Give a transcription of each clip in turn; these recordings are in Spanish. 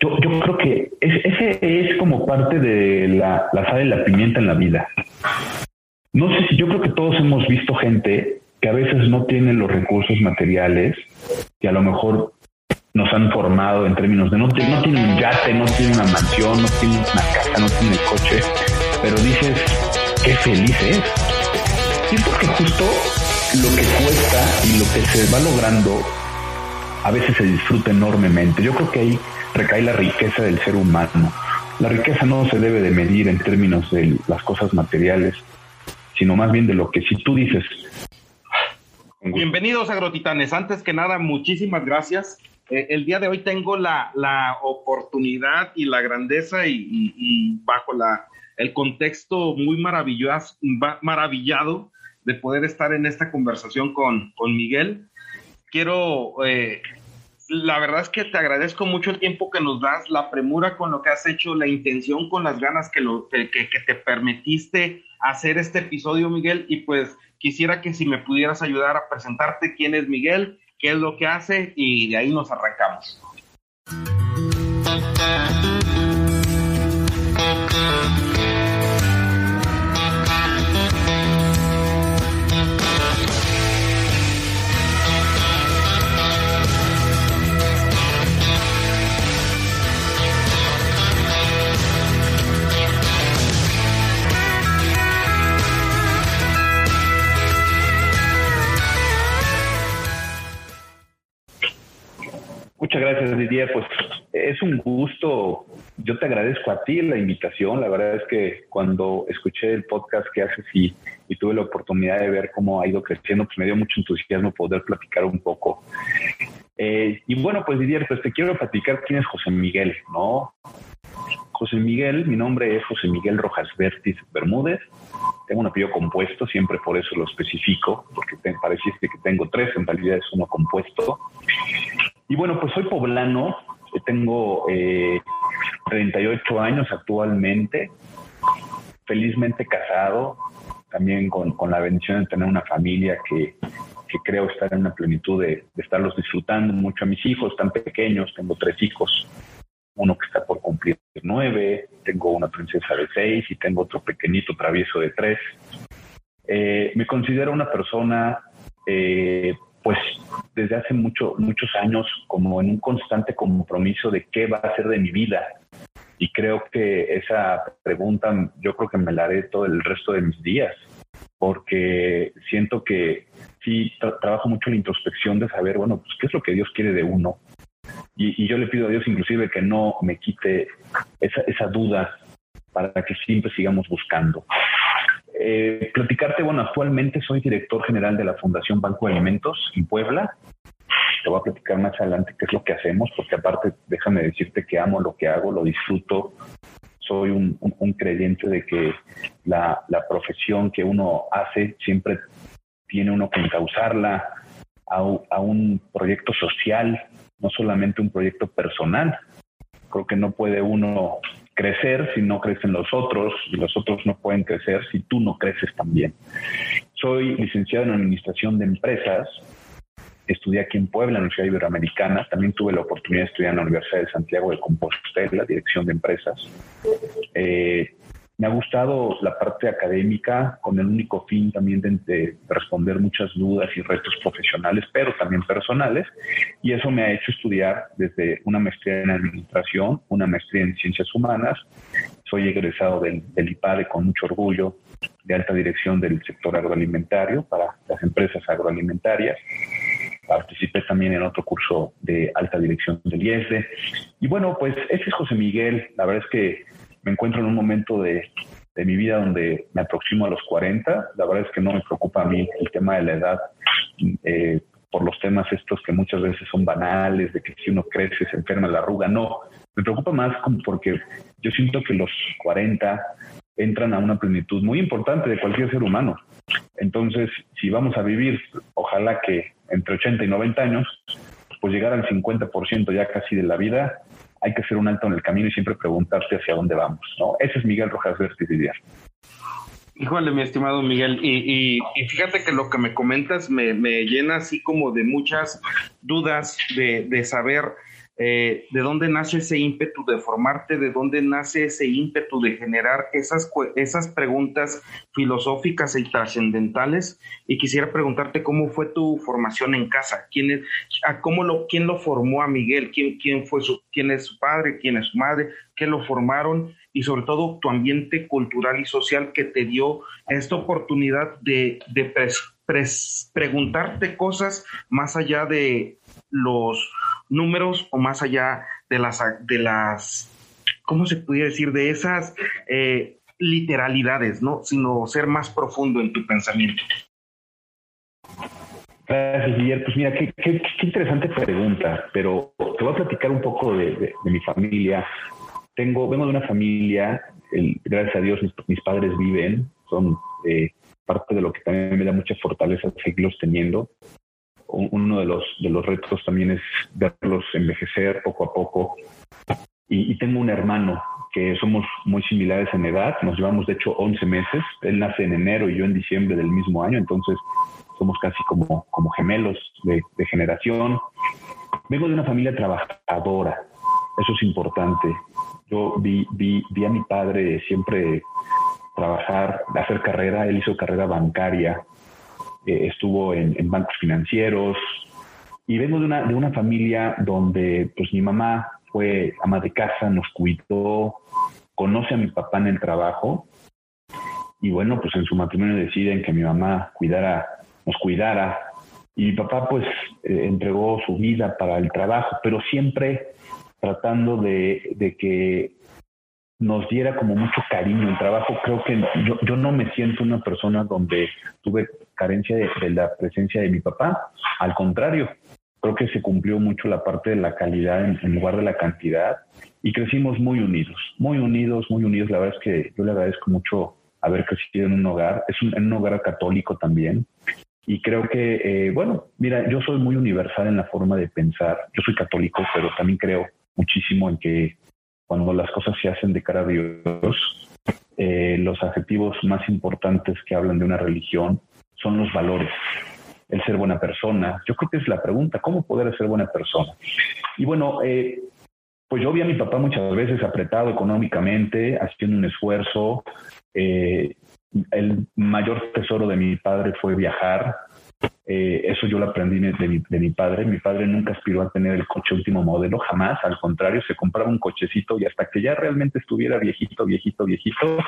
yo, yo creo que ese es como parte de la, la sal y la pimienta en la vida. No sé si yo creo que todos hemos visto gente que a veces no tiene los recursos materiales y a lo mejor nos han formado en términos de no, no tiene un yate, no tiene una mansión, no tiene una casa, no tiene coche, pero dices, qué feliz es. Y es porque justo lo que cuesta y lo que se va logrando a veces se disfruta enormemente. Yo creo que ahí recae la riqueza del ser humano. La riqueza no se debe de medir en términos de las cosas materiales, sino más bien de lo que si tú dices. Bienvenidos agrotitanes. Antes que nada, muchísimas gracias. Eh, el día de hoy tengo la, la oportunidad y la grandeza y, bajo la, el contexto muy maravilloso, maravillado de poder estar en esta conversación con, con Miguel. Quiero eh, la verdad es que te agradezco mucho el tiempo que nos das, la premura con lo que has hecho, la intención con las ganas que, te permitiste hacer este episodio, Miguel. Y pues quisiera que si me pudieras ayudar a presentarte quién es Miguel, qué es lo que hace y de ahí nos arrancamos. Muchas gracias, Didier. Pues es un gusto. Yo te agradezco a ti la invitación. La verdad es que cuando escuché el podcast que haces y, tuve la oportunidad de ver cómo ha ido creciendo, pues me dio mucho entusiasmo poder platicar un poco. Eh, y bueno, pues Didier, pues te quiero platicar quién es José Miguel, ¿no? José Miguel, mi nombre es José Miguel Rojas Vertis Bermúdez. Tengo un apellido compuesto, siempre por eso lo especifico, porque te pareciste que tengo tres, en realidad es uno compuesto. Y bueno, pues soy poblano, tengo eh, 38 años actualmente, felizmente casado, también con, la bendición de tener una familia que, creo estar en una plenitud de, estarlos disfrutando mucho a mis hijos tan pequeños, tengo tres hijos, uno que está por cumplir nueve, tengo una princesa de seis y tengo otro pequeñito travieso de tres. Eh, me considero una persona eh, pues desde hace mucho, muchos años como en un constante compromiso de qué va a ser de mi vida. Y creo que esa pregunta yo creo que me la haré todo el resto de mis días, porque siento que sí trabajo mucho en la introspección de saber, bueno, pues qué es lo que Dios quiere de uno. Y, y yo le pido a Dios inclusive que no me quite esa, esa duda para que siempre sigamos buscando. Eh, platicarte, bueno, actualmente soy director general de la Fundación Banco de Alimentos en Puebla. Te voy a platicar más adelante qué es lo que hacemos, porque aparte déjame decirte que amo lo que hago, lo disfruto. Soy un, creyente de que la, profesión que uno hace siempre tiene uno que encauzarla a, a un proyecto social, no solamente un proyecto personal. Creo que no puede uno crecer si no crecen los otros y los otros no pueden crecer si tú no creces también. Soy licenciado en Administración de Empresas, estudié aquí en Puebla, en la Universidad Iberoamericana, también tuve la oportunidad de estudiar en la Universidad de Santiago de Compostela, Dirección de Empresas. Eh, me ha gustado la parte académica con el único fin también de, responder muchas dudas y retos profesionales, pero también personales. Y eso me ha hecho estudiar desde una maestría en administración, una maestría en ciencias humanas. Soy egresado del, del IPADE con mucho orgullo de alta dirección del sector agroalimentario para las empresas agroalimentarias participé también en otro curso de alta dirección del IESDE. Y bueno, pues ese es José Miguel. La verdad es que me encuentro en un momento de, mi vida donde me aproximo a los 40. La verdad es que no me preocupa a mí el tema de la edad eh, por los temas estos que muchas veces son banales, de que si uno crece se enferma la arruga. No, me preocupa más porque yo siento que los 40 entran a una plenitud muy importante de cualquier ser humano. Entonces, si vamos a vivir, ojalá que entre 80 y 90 años, pues llegar al 50% ya casi de la vida, hay que hacer un alto en el camino y siempre preguntarse hacia dónde vamos, ¿no? Ese es Miguel Rojas Vértiz Híjole, mi estimado Miguel, y, fíjate que lo que me comentas me, llena así como de muchas dudas de, saber eh, de dónde nace ese ímpetu de formarte, de dónde nace ese ímpetu de generar esas, esas preguntas filosóficas y trascendentales. Y quisiera preguntarte cómo fue tu formación en casa, quién, cómo lo, quién lo formó a Miguel, quién, quién, fue quién es su padre, quién es su madre, qué lo formaron y sobre todo tu ambiente cultural y social que te dio esta oportunidad de, de preguntarte cosas más allá de los números o más allá de las, de las ¿cómo se pudiera decir? De esas eh, literalidades, ¿no? Sino ser más profundo en tu pensamiento. Gracias, Guillermo. Pues mira, qué, qué, interesante pregunta, pero te voy a platicar un poco de, mi familia. Tengo, vengo de una familia, gracias a Dios mis, padres viven, son eh, parte de lo que también me da mucha fortaleza seguirlos teniendo uno de los, de los retos también es verlos envejecer poco a poco. Y, tengo un hermano que somos muy similares en edad, nos llevamos de hecho 11 meses, él nace en enero y yo en diciembre del mismo año, entonces somos casi como, como gemelos de, generación. Vengo de una familia trabajadora, eso es importante. Yo vi, vi, vi a mi padre siempre trabajar, hacer carrera, él hizo carrera bancaria, eh, estuvo en, bancos financieros. Y vengo de una, de una familia donde pues mi mamá fue ama de casa, nos cuidó, conoce a mi papá en el trabajo. Y bueno, pues en su matrimonio deciden que mi mamá cuidara, nos cuidara. Y mi papá pues eh, entregó su vida para el trabajo, pero siempre tratando de, de que nos diera como mucho cariño el trabajo. Creo que yo, yo no me siento una persona donde tuve carencia de, la presencia de mi papá. Al contrario, creo que se cumplió mucho la parte de la calidad en, lugar de la cantidad y crecimos muy unidos, muy unidos, muy unidos. La verdad es que yo le agradezco mucho haber crecido en un hogar, es un, en un hogar católico también. Y creo que, eh, bueno, mira, yo soy muy universal en la forma de pensar. Yo soy católico, pero también creo muchísimo en que cuando las cosas se hacen de cara a Dios, eh, los adjetivos más importantes que hablan de una religión son los valores, el ser buena persona. Yo creo que es la pregunta, ¿cómo poder ser buena persona? Y bueno, eh, pues yo vi a mi papá muchas veces apretado económicamente, haciendo un esfuerzo. Eh, el mayor tesoro de mi padre fue viajar, eh, eso yo lo aprendí de mi, de mi, padre. Mi padre nunca aspiró a tener el coche último modelo, jamás. Al contrario, se compraba un cochecito y hasta que ya realmente estuviera viejito, viejito, viejito,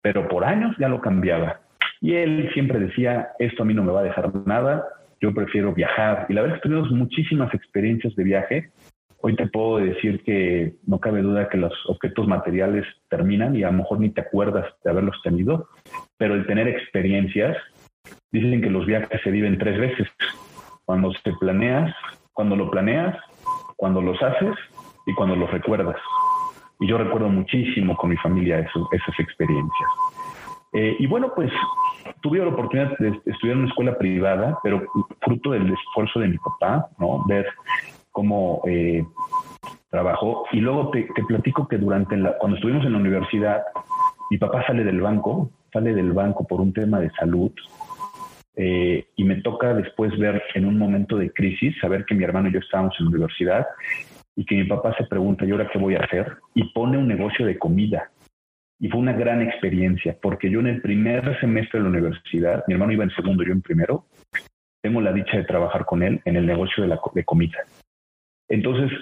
pero por años ya lo cambiaba. Y él siempre decía, esto a mí no me va a dejar nada, yo prefiero viajar. Y la verdad es que muchísimas experiencias de viaje. Hoy te puedo decir que no cabe duda que los objetos materiales terminan y a lo mejor ni te acuerdas de haberlos tenido, pero el tener experiencias Dicen que los viajes se viven tres veces. Cuando se planeas, cuando lo planeas, cuando los haces y cuando los recuerdas. Y yo recuerdo muchísimo con mi familia esas experiencias. Eh, y bueno, pues tuve la oportunidad de estudiar en una escuela privada, pero fruto del esfuerzo de mi papá, ¿no? Ver cómo eh, trabajó. Y luego te, platico que durante la, cuando estuvimos en la universidad, mi papá sale del banco, sale del banco por un tema de salud eh, y me toca después ver en un momento de crisis, saber que mi hermano y yo estábamos en la universidad y que mi papá se pregunta, ¿y ahora qué voy a hacer? Y pone un negocio de comida. Y fue una gran experiencia, porque yo en el primer semestre de la universidad, mi hermano iba en segundo, yo en primero, tengo la dicha de trabajar con él en el negocio de, la, de comida. Entonces,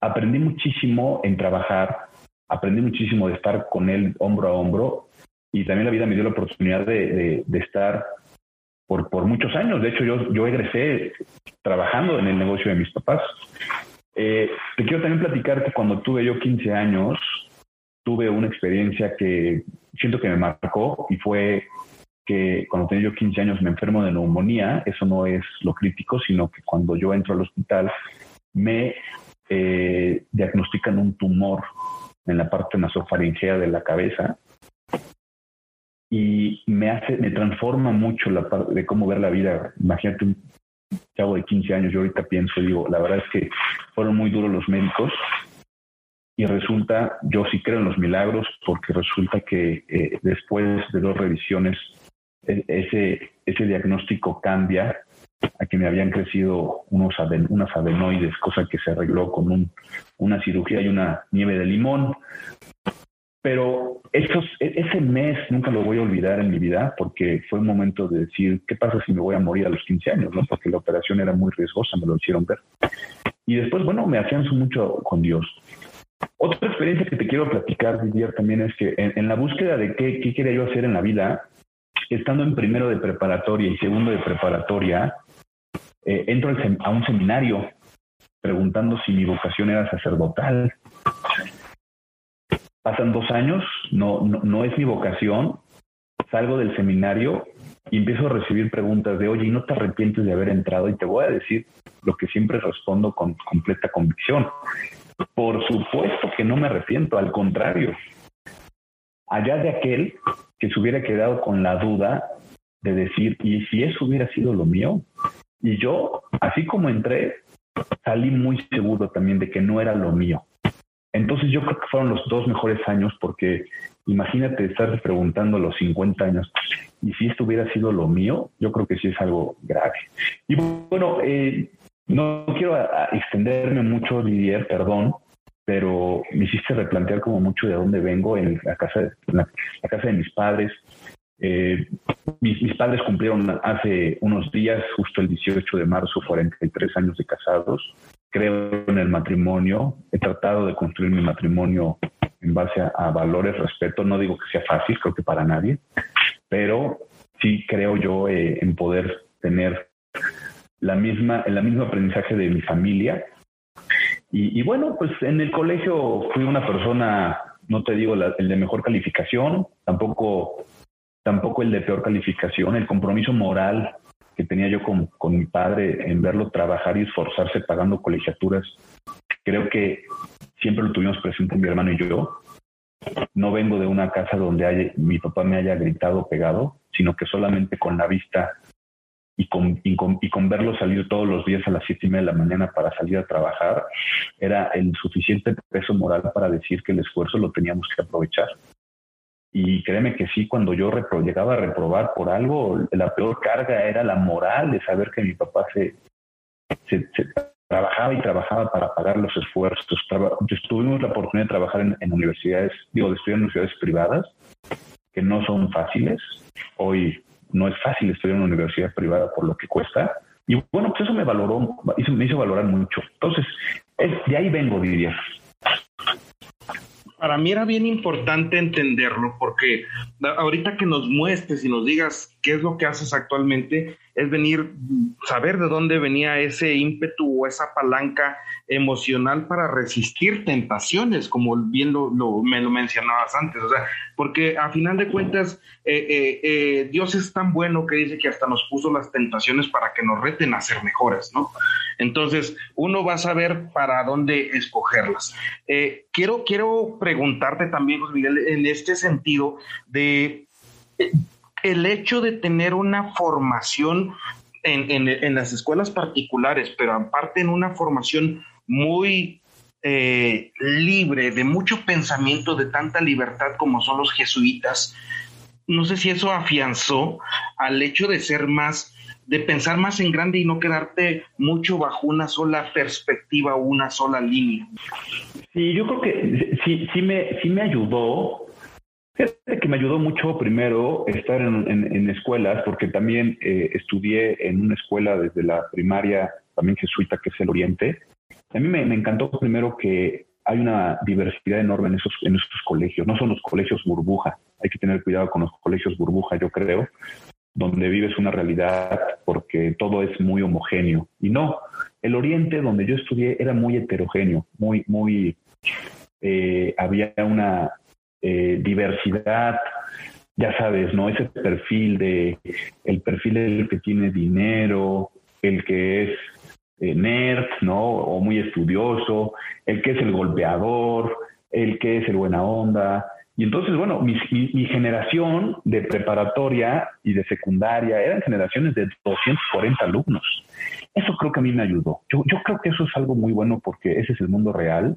aprendí muchísimo en trabajar, aprendí muchísimo de estar con él hombro a hombro y también la vida me dio la oportunidad de, de estar por, por muchos años. De hecho, yo, yo egresé trabajando en el negocio de mis papás. Eh, te quiero también platicar que cuando tuve yo 15 años, tuve una experiencia que siento que me marcó y fue que cuando tenía yo 15 años me enfermo de neumonía. Eso no es lo crítico, sino que cuando yo entro al hospital me eh, diagnostican un tumor en la parte nasofaringea de la cabeza y me hace, me transforma mucho la parte de cómo ver la vida. Imagínate un chavo de 15 años, yo ahorita pienso digo, la verdad es que fueron muy duros los médicos y resulta, yo sí creo en los milagros porque resulta que eh, después de dos revisiones e, ese, ese diagnóstico cambia a que me habían crecido unos unas adenoides, cosa que se arregló con un, una cirugía y una nieve de limón. Pero esos, e, ese mes nunca lo voy a olvidar en mi vida porque fue un momento de decir, ¿qué pasa si me voy a morir a los 15 años? ¿no? Porque la operación era muy riesgosa, me lo hicieron ver. Y después, bueno, me hacían mucho con Dios. Otra experiencia que te quiero platicar, Didier, también es que en, la búsqueda de qué, quería yo hacer en la vida, estando en primero de preparatoria y segundo de preparatoria, eh, entro a un seminario preguntando si mi vocación era sacerdotal. Pasan dos años, no, no, no es mi vocación, salgo del seminario y empiezo a recibir preguntas de, oye, ¿y no te arrepientes de haber entrado? Y te voy a decir lo que siempre respondo con completa convicción. Por supuesto que no me arrepiento, al contrario. Allá de aquel que se hubiera quedado con la duda de decir, ¿y si eso hubiera sido lo mío? Y yo, así como entré, salí muy seguro también de que no era lo mío. Entonces yo creo que fueron los dos mejores años porque imagínate estar preguntando a los 50 años, ¿y si esto hubiera sido lo mío? Yo creo que sí es algo grave. Y bueno, eh, no quiero extenderme mucho, Didier, perdón, pero me hiciste replantear como mucho de dónde vengo en la casa de, la, casa de mis padres. Eh, mis, padres cumplieron hace unos días, justo el 18 de marzo, 43 años de casados. Creo en el matrimonio. He tratado de construir mi matrimonio en base a, valores, respeto. No digo que sea fácil, creo que para nadie, pero sí creo yo eh, en poder tener la misma, el mismo aprendizaje de mi familia. Y, bueno, pues en el colegio fui una persona, no te digo el de mejor calificación, tampoco, tampoco el de peor calificación, el compromiso moral que tenía yo con, con mi padre en verlo trabajar y esforzarse pagando colegiaturas, creo que siempre lo tuvimos presente mi hermano y yo. No vengo de una casa donde haya, mi papá me haya gritado pegado, sino que solamente con la vista y con, y con, y con verlo salir todos los días a las siete y media de la mañana para salir a trabajar, era el suficiente peso moral para decir que el esfuerzo lo teníamos que aprovechar. Y créeme que sí, cuando yo llegaba a reprobar por algo, la peor carga era la moral de saber que mi papá se, se, trabajaba y trabajaba para pagar los esfuerzos. tuvimos la oportunidad de trabajar en, en universidades, digo, de estudiar en universidades privadas, que no son fáciles. Hoy no es fácil estudiar en una universidad privada por lo que cuesta. Y bueno, pues eso me valoró, me hizo valorar mucho. Entonces, de ahí vengo, diría. Para mí era bien importante entenderlo porque ahorita que nos muestres y nos digas qué es lo que haces actualmente, es venir, saber de dónde venía ese ímpetu o esa palanca emocional para resistir tentaciones, como bien lo, me lo mencionabas antes, o sea, porque a final de cuentas eh, eh, eh, Dios es tan bueno que dice que hasta nos puso las tentaciones para que nos reten a ser mejores, ¿no? Entonces, uno va a saber para dónde escogerlas. quiero, quiero preguntarte también, José Miguel, en este sentido de el hecho de tener una formación en, las escuelas particulares, pero aparte en una formación muy eh, libre, de mucho pensamiento, de tanta libertad como son los jesuitas, no sé si eso afianzó al hecho de ser más, de pensar más en grande y no quedarte mucho bajo una sola perspectiva una sola línea. Sí, yo creo que sí, sí, me, sí me ayudó Fíjate que me ayudó mucho primero estar en, escuelas, porque también eh, estudié en una escuela desde la primaria, también jesuita, que es el Oriente. A mí me, encantó primero que hay una diversidad enorme en esos, en esos colegios. No son los colegios burbuja. Hay que tener cuidado con los colegios burbuja, yo creo, donde vives una realidad porque todo es muy homogéneo. Y no, el Oriente, donde yo estudié, era muy heterogéneo, muy, muy, eh, había una eh, diversidad, ya sabes, ¿no? Ese perfil de, el perfil del que tiene dinero, el que es eh, nerd, ¿no? O muy estudioso, el que es el golpeador, el que es el buena onda. Y entonces, bueno, mi, mi, generación de preparatoria y de secundaria eran generaciones de 240 alumnos. Eso creo que a mí me ayudó. Yo, yo creo que eso es algo muy bueno porque ese es el mundo real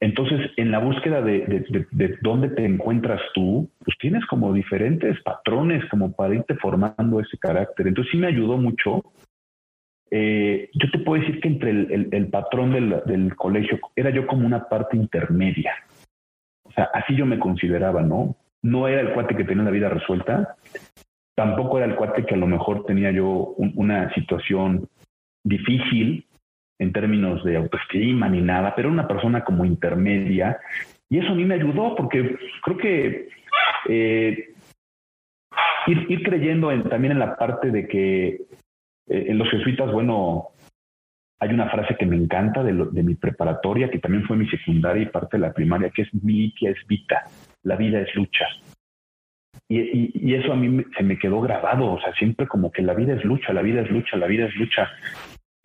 entonces, en la búsqueda de, dónde te encuentras tú, pues tienes como diferentes patrones como para irte formando ese carácter. Entonces, sí me ayudó mucho eh, yo te puedo decir que entre el, patrón del, del, colegio era yo como una parte intermedia. O sea, así yo me consideraba, ¿no? No era el cuate que tenía la vida resuelta, tampoco era el cuate que a lo mejor tenía yo una situación difícil en términos de autoestima ni nada, pero una persona como intermedia. Y eso a mí me ayudó porque creo que eh, ir, creyendo en, también en la parte de que eh, en los jesuitas, bueno, hay una frase que me encanta de, de, mi preparatoria, que también fue mi secundaria y parte de la primaria, que es militia es vita, la vida es lucha. Y, y, eso a mí se me quedó grabado, o sea, siempre como que la vida es lucha, la vida es lucha, la vida es lucha.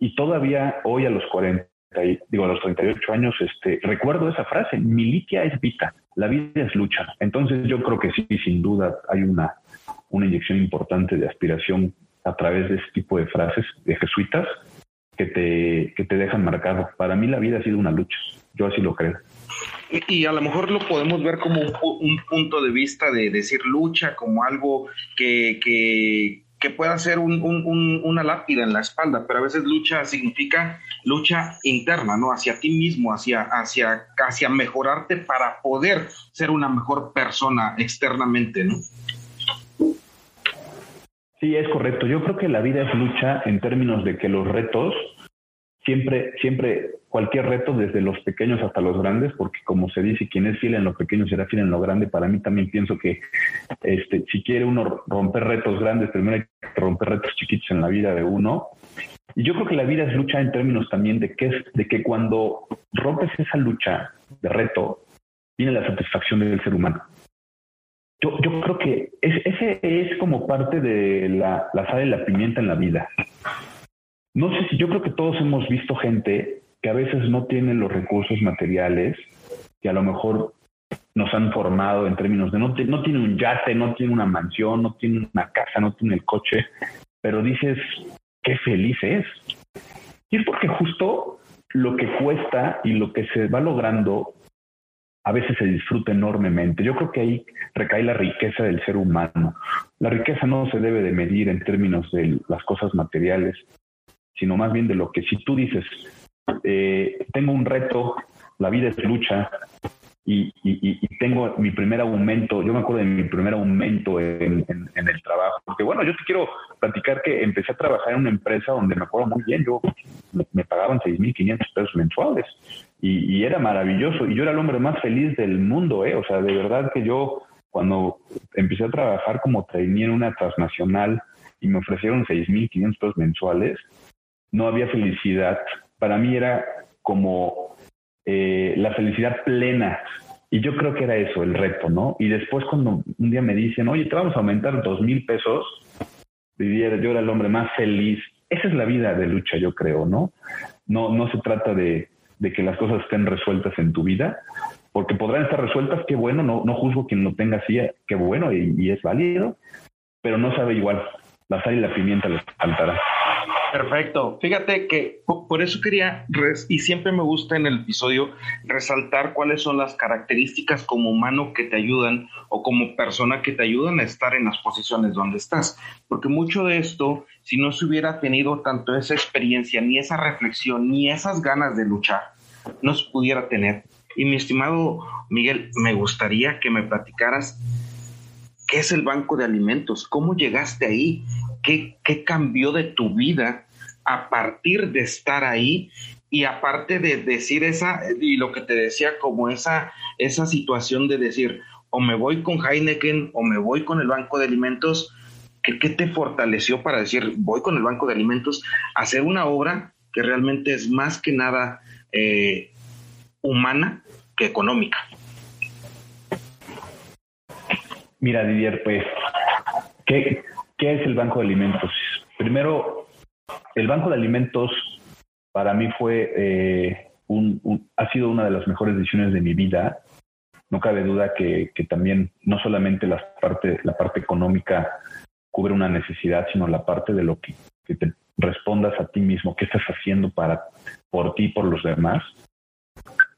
Y todavía hoy a los 40, digo a los 38 años, este, recuerdo esa frase, militia es vita, la vida es lucha. Entonces yo creo que sí, sin duda hay una, una inyección importante de aspiración a través de ese tipo de frases de jesuitas que te, que te dejan marcado. Para mí la vida ha sido una lucha, yo así lo creo. Y, a lo mejor lo podemos ver como un, punto de vista de decir lucha, como algo que, que, que pueda ser un, una lápida en la espalda, pero a veces lucha significa lucha interna, ¿no? Hacia ti mismo, hacia, hacia, hacia mejorarte para poder ser una mejor persona externamente, ¿no? Sí, es correcto. Yo creo que la vida es lucha en términos de que los retos, siempre, siempre, cualquier reto, desde los pequeños hasta los grandes, porque como se dice, quien es fiel en lo pequeño será fiel en lo grande, para mí también pienso que este, si quiere uno romper retos grandes, primero hay que romper retos chiquitos en la vida de uno. Y yo creo que la vida es lucha en términos también de que, es, de que cuando rompes esa lucha de reto, viene la satisfacción del ser humano yo, yo creo que ese es como parte de la, la sal y la pimienta en la vida. No sé si yo creo que todos hemos visto gente que a veces no tiene los recursos materiales, que a lo mejor nos han formado en términos de no, no tiene un yate, no tiene una mansión, no tiene una casa, no tiene el coche, pero dices, qué feliz es. Y es porque justo lo que cuesta y lo que se va logrando a veces se disfruta enormemente. Yo creo que ahí recae la riqueza del ser humano. La riqueza no se debe de medir en términos de las cosas materiales, sino más bien de lo que si tú dices, eh, tengo un reto, la vida es lucha, y, tengo mi primer aumento, yo me acuerdo de mi primer aumento en, el trabajo, porque bueno, yo te quiero platicar que empecé a trabajar en una empresa donde me acuerdo muy bien, yo me, pagaban 6.500 pesos mensuales y, era maravilloso. Y yo era el hombre más feliz del mundo, ¿eh? O sea, de verdad que yo, cuando empecé a trabajar como trainee en una transnacional y me ofrecieron 6.500 pesos mensuales, no había felicidad. Para mí era como eh, la felicidad plena. Y yo creo que era eso, el reto, ¿no? Y después cuando un día me dicen, oye, te vamos a aumentar dos mil pesos, yo era el hombre más feliz. Esa es la vida de lucha, yo creo, ¿no? No, no se trata de, de que las cosas estén resueltas en tu vida, porque podrán estar resueltas, qué bueno, no, no juzgo quien lo tenga así, qué bueno y, es válido, pero no sabe igual. La sal y la pimienta les faltará. Perfecto. Fíjate que por eso quería, y siempre me gusta en el episodio, resaltar cuáles son las características como humano que te ayudan o como persona que te ayudan a estar en las posiciones donde estás. Porque mucho de esto, si no se hubiera tenido tanto esa experiencia, ni esa reflexión, ni esas ganas de luchar, no se pudiera tener. Y mi estimado Miguel, me gustaría que me platicaras qué es el banco de alimentos, cómo llegaste ahí, qué, qué cambió de tu vida a partir de estar ahí y aparte de decir esa, y lo que te decía, como esa, esa situación de decir, o me voy con Heineken o me voy con el Banco de Alimentos, ¿qué, te fortaleció para decir, voy con el Banco de Alimentos a hacer una obra que realmente es más que nada eh, humana que económica? Mira, Didier, pues, ¿qué, ¿qué es el Banco de Alimentos? Primero, el Banco de Alimentos para mí fue eh, un, ha sido una de las mejores decisiones de mi vida. No cabe duda que, también no solamente la parte, la parte económica cubre una necesidad, sino la parte de lo que, que te respondas a ti mismo, qué estás haciendo para por ti y por los demás.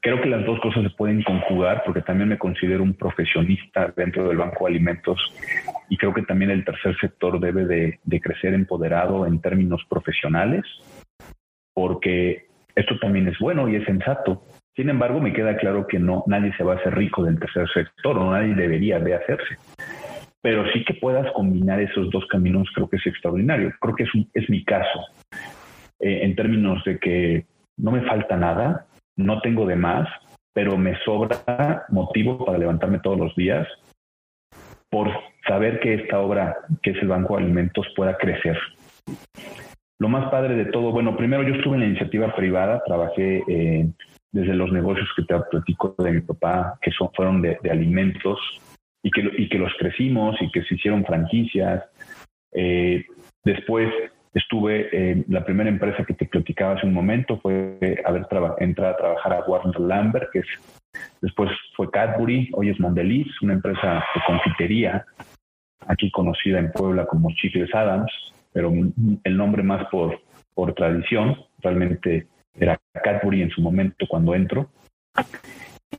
Creo que las dos cosas se pueden conjugar porque también me considero un profesionista dentro del Banco de Alimentos y creo que también el tercer sector debe de, crecer empoderado en términos profesionales porque esto también es bueno y es sensato. Sin embargo, me queda claro que no, nadie se va a hacer rico del tercer sector, o nadie debería de hacerse. Pero sí que puedas combinar esos dos caminos, creo que es extraordinario. Creo que es, es mi caso, eh, en términos de que no me falta nada, no tengo de más, pero me sobra motivo para levantarme todos los días por saber que esta obra, que es el Banco de Alimentos, pueda crecer. Lo más padre de todo, bueno, primero yo estuve en la iniciativa privada, trabajé eh, desde los negocios que te platico de mi papá, que son, fueron de, alimentos y que, y que los crecimos y que se hicieron franquicias. Eh, después estuve, en la primera empresa que te platicaba hace un momento fue haber entrado a trabajar a Warner Lambert, que es, después fue Cadbury, hoy es Mondeliz, una empresa de confitería, aquí conocida en Puebla como Chicles Adams, pero el nombre más por, por tradición, realmente era Cadbury en su momento cuando entro.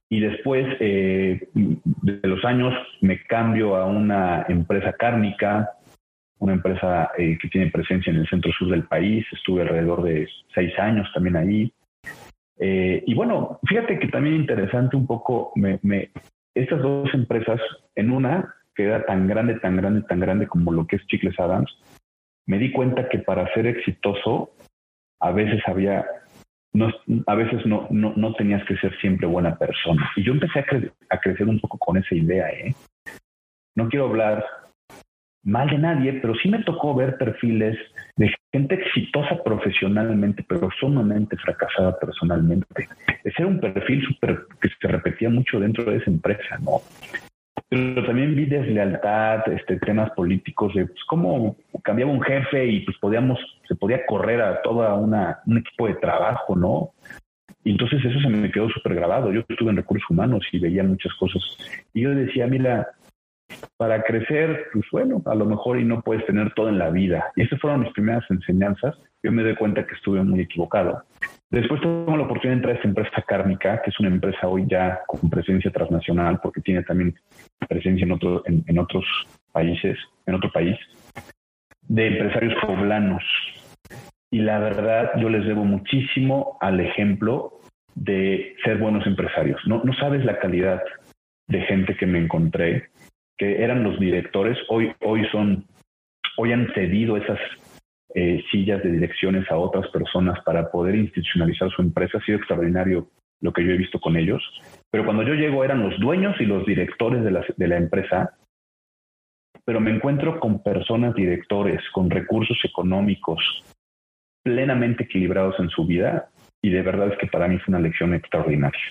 Y después eh, de los años me cambio a una empresa cárnica, una empresa eh, que tiene presencia en el centro sur del país. Estuve alrededor de seis años también ahí. Eh, y bueno, fíjate que también interesante un poco, me, estas dos empresas, en una que era tan grande, tan grande, tan grande como lo que es Chicles Adams, me di cuenta que para ser exitoso a veces había no, a veces no, no, no, tenías que ser siempre buena persona. Y yo empecé a, a, crecer un poco con esa idea. ¿eh? No quiero hablar mal de nadie, pero sí me tocó ver perfiles de gente exitosa profesionalmente, pero sumamente fracasada personalmente. Ese era un perfil super, que se repetía mucho dentro de esa empresa, ¿no? Pero también vi deslealtad, este, temas políticos, de pues, cómo cambiaba un jefe y pues podíamos, se podía correr a toda un equipo de trabajo, ¿no? Y entonces eso se me quedó súper grabado. Yo estuve en recursos humanos y veía muchas cosas. Y yo decía, mira, para crecer, pues bueno, a lo mejor y no puedes tener todo en la vida. Y esas fueron mis primeras enseñanzas. Yo me doy cuenta que estuve muy equivocado. Después tuve la oportunidad de entrar a esta empresa Cárnica, que es una empresa hoy ya con presencia transnacional, porque tiene también presencia en, otro, en, otros países, en otro país, de empresarios poblanos. Y la verdad, yo les debo muchísimo al ejemplo de ser buenos empresarios. No, no sabes la calidad de gente que me encontré que eran los directores, hoy, hoy son, hoy han cedido esas eh, sillas de direcciones a otras personas para poder institucionalizar su empresa. Ha sido extraordinario lo que yo he visto con ellos. Pero cuando yo llego eran los dueños y los directores de la, de la empresa, pero me encuentro con personas directores, con recursos económicos plenamente equilibrados en su vida y de verdad es que para mí fue una lección extraordinaria.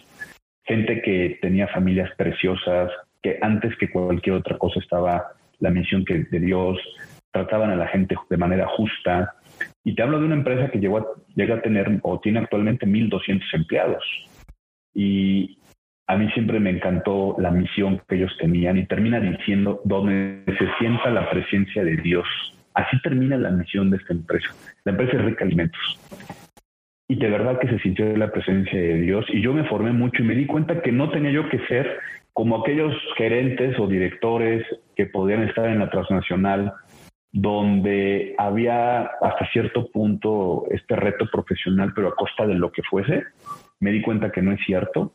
Gente que tenía familias preciosas, que antes que cualquier otra cosa estaba la misión que de Dios, trataban a la gente de manera justa. Y te hablo de una empresa que llegó a, llega a tener o tiene actualmente 1.200 empleados. Y a mí siempre me encantó la misión que ellos tenían y termina diciendo donde se sienta la presencia de Dios. Así termina la misión de esta empresa. La empresa es Rica Alimentos. Y de verdad que se sintió la presencia de Dios y yo me formé mucho y me di cuenta que no tenía yo que ser como aquellos gerentes o directores que podían estar en la transnacional, donde había hasta cierto punto este reto profesional, pero a costa de lo que fuese, me di cuenta que no es cierto.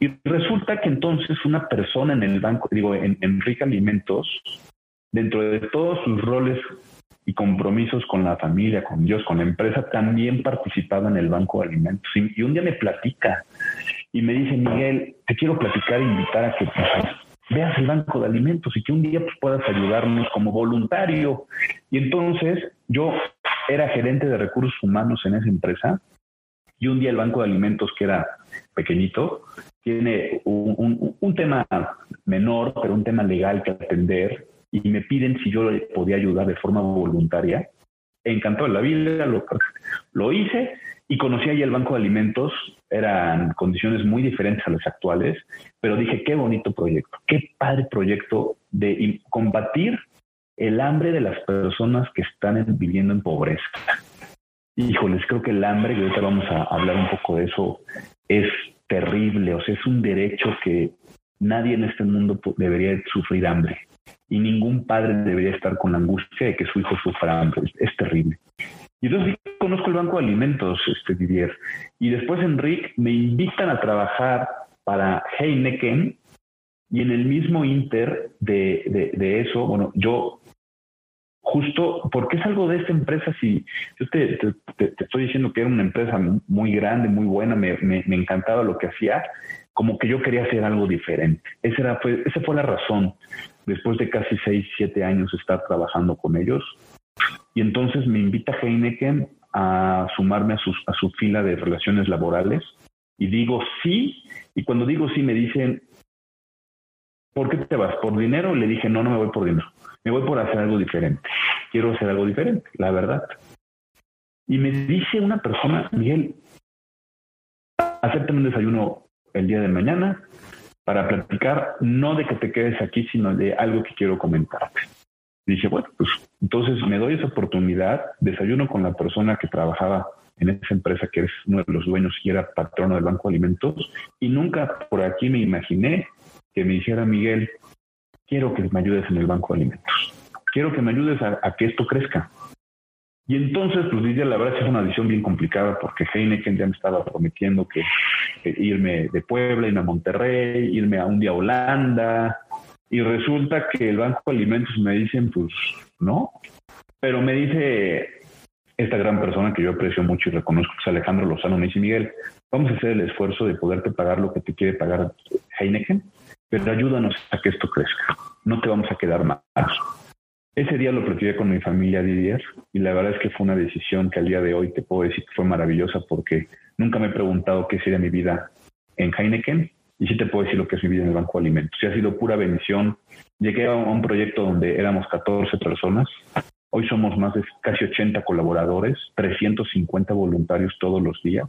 Y resulta que entonces una persona en el banco, digo, en, en Rica Alimentos, dentro de todos sus roles y compromisos con la familia, con Dios, con la empresa, también participaba en el banco de alimentos. Y un día me platica, y me dice, Miguel, te quiero platicar e invitar a que pues, veas el banco de alimentos y que un día pues, puedas ayudarnos como voluntario. Y entonces yo era gerente de recursos humanos en esa empresa y un día el banco de alimentos, que era pequeñito, tiene un, un tema menor, pero un tema legal que atender y me piden si yo le podía ayudar de forma voluntaria. Encantado de la vida, lo, lo hice y conocí ahí el Banco de Alimentos, eran condiciones muy diferentes a las actuales, pero dije, qué bonito proyecto, qué padre proyecto de combatir el hambre de las personas que están viviendo en pobreza. Híjoles, creo que el hambre, y ahorita vamos a hablar un poco de eso, es terrible, o sea, es un derecho que nadie en este mundo debería sufrir hambre y ningún padre debería estar con la angustia de que su hijo sufra hambre, es terrible. Y entonces conozco el Banco de Alimentos, este Didier. Y después Enrique me invitan a trabajar para Heineken y en el mismo inter de, de, eso, bueno, yo justo porque es algo de esta empresa, si yo te, te, estoy diciendo que era una empresa muy grande, muy buena, me, me, me, encantaba lo que hacía, como que yo quería hacer algo diferente. Esa, era, fue, esa fue la razón, después de casi seis, siete años estar trabajando con ellos. Y entonces me invita Heineken a sumarme a, su fila de relaciones laborales y digo sí, y cuando digo sí me dicen, ¿por qué te vas? ¿Por dinero? Le dije, no, no me voy por dinero, me voy por hacer algo diferente, quiero hacer algo diferente, la verdad. Y me dice una persona, Miguel, acéptame un desayuno el día de mañana para platicar, no de que te quedes aquí, sino de algo que quiero comentarte. Dije, bueno, pues entonces me doy esa oportunidad, desayuno con la persona que trabajaba en esa empresa que es uno de los dueños y era patrono del Banco de Alimentos, y nunca por aquí me imaginé que me dijera, Miguel, quiero que me ayudes en el Banco de Alimentos, quiero que me ayudes a, que esto crezca. Y entonces, pues diría, la verdad es una decisión bien complicada porque Heineken ya me estaba prometiendo que, irme de Puebla, irme a Monterrey, irme a un día a Holanda, y resulta que el Banco de Alimentos me dicen, pues no, pero me dice esta gran persona que yo aprecio mucho y reconozco, que es Alejandro Lozano, me dice, Miguel, vamos a hacer el esfuerzo de poderte pagar lo que te quiere pagar Heineken, pero ayúdanos a que esto crezca, no te vamos a quedar más. Ese día lo platiqué con mi familia Didier y la verdad es que fue una decisión que al día de hoy te puedo decir que fue maravillosa porque nunca me he preguntado qué sería mi vida en Heineken y sí te puedo decir lo que es mi vida en el Banco Alimentos. Sí ha sido pura bendición. Llegué a un proyecto donde éramos 14 personas. Hoy somos más de casi 80 colaboradores, 350 voluntarios todos los días.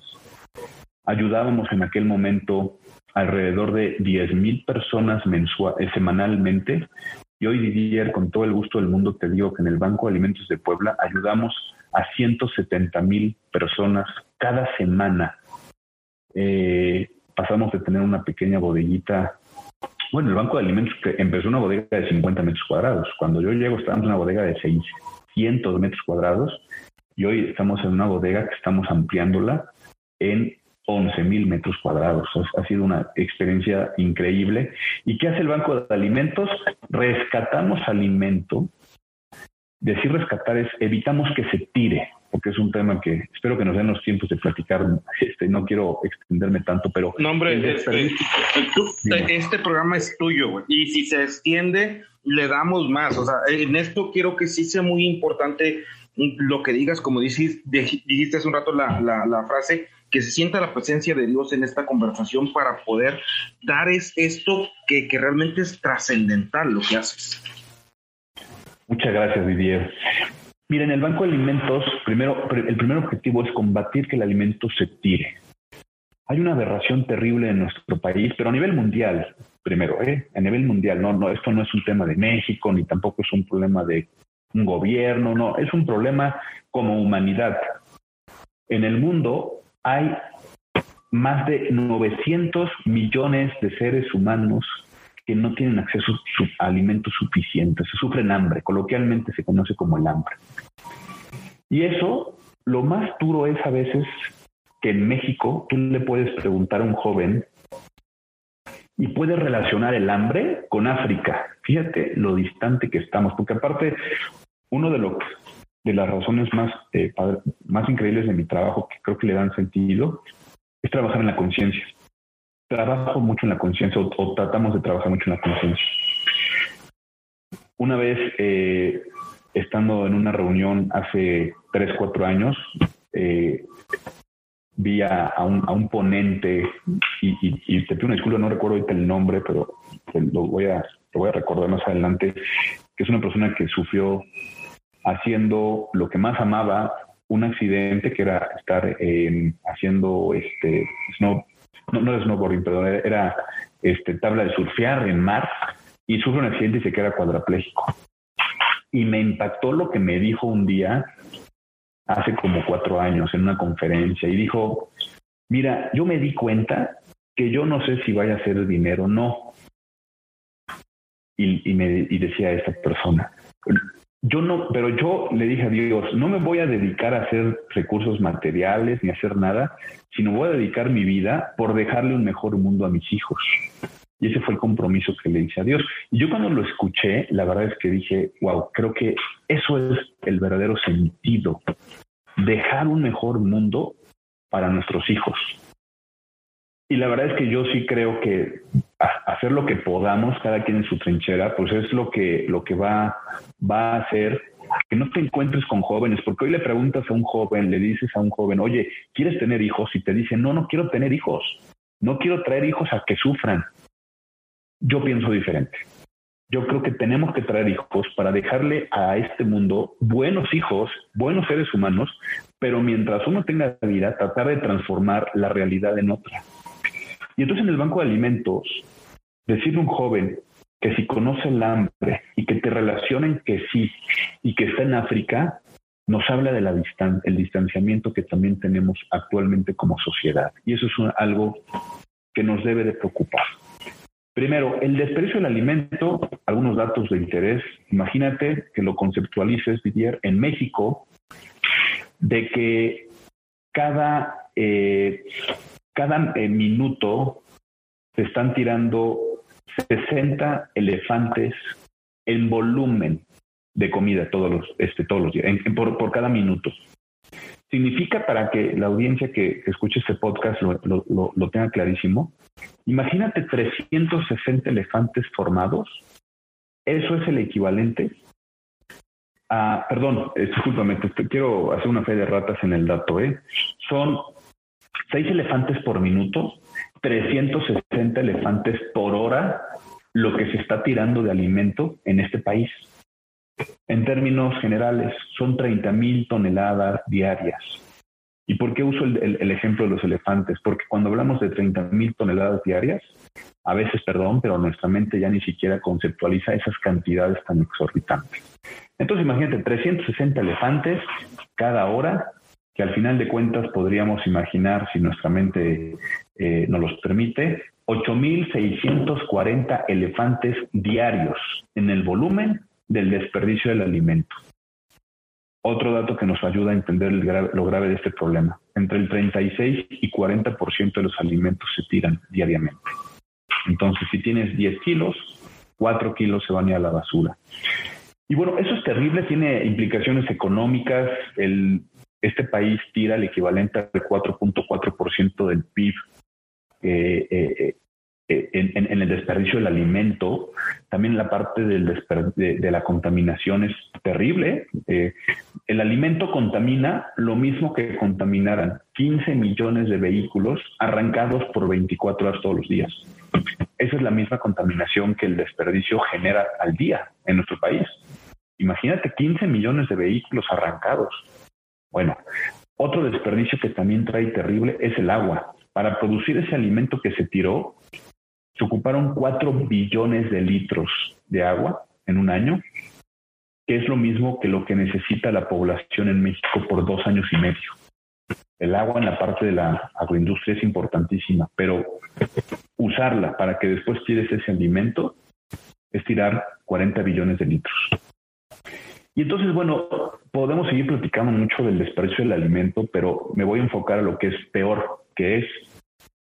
Ayudábamos en aquel momento alrededor de 10.000 personas mensual, eh, semanalmente. Y hoy, Didier, con todo el gusto del mundo, te digo que en el Banco de Alimentos de Puebla ayudamos a 170 mil personas cada semana. Eh, pasamos de tener una pequeña bodeguita. Bueno, el Banco de Alimentos empezó una bodega de 50 metros cuadrados. Cuando yo llego estábamos en una bodega de 600 metros cuadrados y hoy estamos en una bodega que estamos ampliándola en 11 mil metros cuadrados. Ha sido una experiencia increíble. ¿Y qué hace el Banco de Alimentos? Rescatamos alimento. Decir rescatar es evitamos que se tire porque es un tema que espero que nos den los tiempos de platicar. Este, no quiero extenderme tanto, pero... No, hombre, este, este, programa es tuyo, y si se extiende, le damos más. O sea, en esto quiero que sí sea muy importante lo que digas, como dijiste, dijiste hace un rato la, la, frase, que se sienta la presencia de Dios en esta conversación para poder dar es esto que, que realmente es trascendental lo que haces. Muchas gracias, Didier. Mira, en el Banco de Alimentos, primero, el primer objetivo es combatir que el alimento se tire. Hay una aberración terrible en nuestro país, pero a nivel mundial, primero, ¿eh? a nivel mundial, no, no, esto no es un tema de México, ni tampoco es un problema de un gobierno, no, es un problema como humanidad. En el mundo hay más de 900 millones de seres humanos que no tienen acceso a alimentos suficientes, sufren hambre, coloquialmente se conoce como el hambre. Y eso, lo más duro es a veces que en México tú le puedes preguntar a un joven y puedes relacionar el hambre con África. Fíjate lo distante que estamos, porque aparte, uno de, los, de las razones más, eh, más increíbles de mi trabajo, que creo que le dan sentido, es trabajar en la conciencia trabajo mucho en la conciencia o, tratamos de trabajar mucho en la conciencia. Una vez, eh, estando en una reunión hace tres, cuatro años, eh, vi a, un, ponente y, te pido una disculpa, no recuerdo ahorita el nombre, pero lo voy, a, lo voy a recordar más adelante, que es una persona que sufrió haciendo lo que más amaba, un accidente que era estar eh, haciendo este snow, no, no snowboarding, perdón, era este, tabla de surfear en mar y sufre un accidente y se queda cuadraplégico. Y me impactó lo que me dijo un día, hace como cuatro años, en una conferencia, y dijo, mira, yo me di cuenta que yo no sé si vaya a ser dinero o no. Y, y, me, y decía esta persona, yo no, pero yo le dije a Dios, no me voy a dedicar a hacer recursos materiales ni a hacer nada, sino voy a dedicar mi vida por dejarle un mejor mundo a mis hijos. Y ese fue el compromiso que le hice a Dios. Y yo cuando lo escuché, la verdad es que dije, wow, creo que eso es el verdadero sentido. Dejar un mejor mundo para nuestros hijos. Y la verdad es que yo sí creo que hacer lo que podamos, cada quien en su trinchera, pues es lo que, lo que va, va a hacer que no te encuentres con jóvenes, porque hoy le preguntas a un joven, le dices a un joven, oye, ¿quieres tener hijos? Y te dice, no, no quiero tener hijos, no quiero traer hijos a que sufran. Yo pienso diferente. Yo creo que tenemos que traer hijos para dejarle a este mundo buenos hijos, buenos seres humanos, pero mientras uno tenga vida, tratar de transformar la realidad en otra. Y entonces en el banco de alimentos, decirle a un joven que si conoce el hambre y que te relacionen que sí y que está en África, nos habla de la distan el distanciamiento que también tenemos actualmente como sociedad. Y eso es algo que nos debe de preocupar. Primero, el desprecio del alimento, algunos datos de interés. Imagínate que lo conceptualices, Didier, en México, de que cada eh, cada eh, minuto se están tirando 60 elefantes en volumen de comida todos los, este, todos los días, por, cada minuto. Significa para que la audiencia que, escuche este podcast lo, lo, tenga clarísimo, imagínate 360 elefantes formados, eso es el equivalente a, perdón, eh, discúlpame, quiero hacer una fe de ratas en el dato, ¿eh? Son seis elefantes por minuto, 360 elefantes por hora, lo que se está tirando de alimento en este país. En términos generales, son 30 mil toneladas diarias. ¿Y por qué uso el, ejemplo de los elefantes? Porque cuando hablamos de 30 mil toneladas diarias, a veces, perdón, pero nuestra mente ya ni siquiera conceptualiza esas cantidades tan exorbitantes. Entonces, imagínate, 360 elefantes cada hora que al final de cuentas podríamos imaginar, si nuestra mente eh, nos los permite, 8.640 elefantes diarios en el volumen del desperdicio del alimento. Otro dato que nos ayuda a entender lo grave de este problema. Entre el 36 y 40% de los alimentos se tiran diariamente. Entonces, si tienes 10 kilos, 4 kilos se van a ir a la basura. Y bueno, eso es terrible, tiene implicaciones económicas. El este país tira el equivalente al 4.4% del PIB eh, eh, eh, en, el desperdicio del alimento. También la parte del de, la contaminación es terrible. el alimento contamina lo mismo que contaminaran 15 millones de vehículos arrancados por 24 horas todos los días. Esa es la misma contaminación que el desperdicio genera al día en nuestro país. Imagínate 15 millones de vehículos arrancados. Bueno, otro desperdicio que también trae terrible es el agua. Para producir ese alimento que se tiró, se ocuparon 4 billones de litros de agua en un año, que es lo mismo que lo que necesita la población en México por dos años y medio. El agua en la parte de la agroindustria es importantísima, pero usarla para que después tires ese alimento es tirar 40 billones de litros. Y entonces, bueno, podemos seguir platicando mucho del desprecio del alimento, pero me voy a enfocar a lo que es peor, que es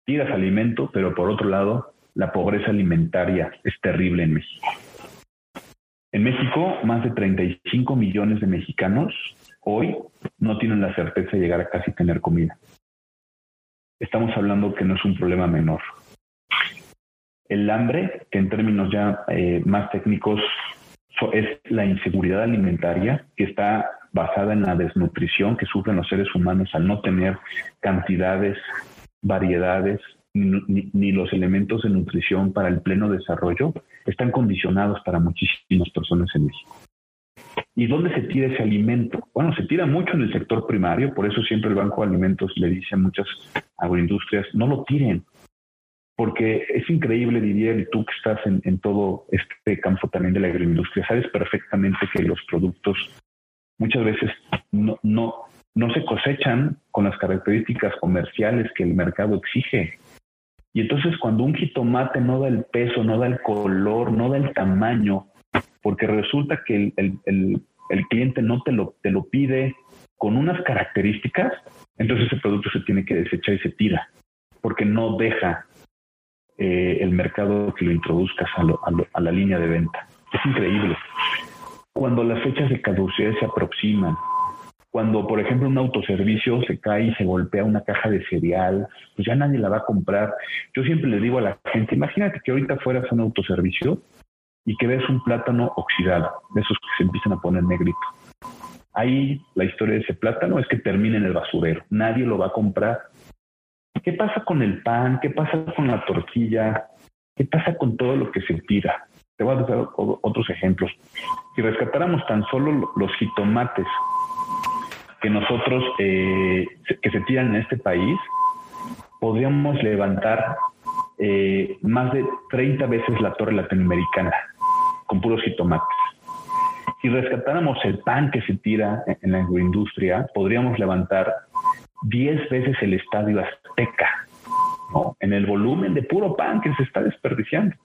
tiras alimento, pero por otro lado, la pobreza alimentaria es terrible en México. En México, más de 35 millones de mexicanos hoy no tienen la certeza de llegar a casi tener comida. Estamos hablando que no es un problema menor. El hambre, que en términos ya eh, más técnicos es la inseguridad alimentaria que está basada en la desnutrición que sufren los seres humanos al no tener cantidades, variedades, ni, los elementos de nutrición para el pleno desarrollo, están condicionados para muchísimas personas en México. ¿Y dónde se tira ese alimento? Bueno, se tira mucho en el sector primario, por eso siempre el Banco de Alimentos le dice a muchas agroindustrias, no lo tiren, porque es increíble, Didier, y tú que estás en, todo este campo también de la agroindustria, sabes perfectamente que los productos muchas veces no, no, no se cosechan con las características comerciales que el mercado exige. Y entonces cuando un jitomate no da el peso, no da el color, no da el tamaño, porque resulta que el, el cliente no te lo, te lo pide con unas características, entonces ese producto se tiene que desechar y se tira, porque no deja eh, el mercado que lo introduzcas a, la línea de venta. Es increíble. Cuando las fechas de caducidad se aproximan, cuando, por ejemplo, un autoservicio se cae y se golpea una caja de cereal, pues ya nadie la va a comprar. Yo siempre le digo a la gente, imagínate que ahorita fueras a un autoservicio y que ves un plátano oxidado, de esos que se empiezan a poner negrito. Ahí la historia de ese plátano es que termina en el basurero. Nadie lo va a comprar. ¿Qué pasa con el pan? ¿Qué pasa con la tortilla? ¿Qué pasa con todo lo que se tira? Te voy a dar otros ejemplos. Si rescatáramos tan solo los jitomates que nosotros, eh, que se tiran en este país, podríamos levantar eh, más de 30 veces la torre latinoamericana con puros jitomates. Si rescatáramos el pan que se tira en la agroindustria, podríamos levantar 10 veces el estadio En el volumen de puro pan que se está desperdiciando.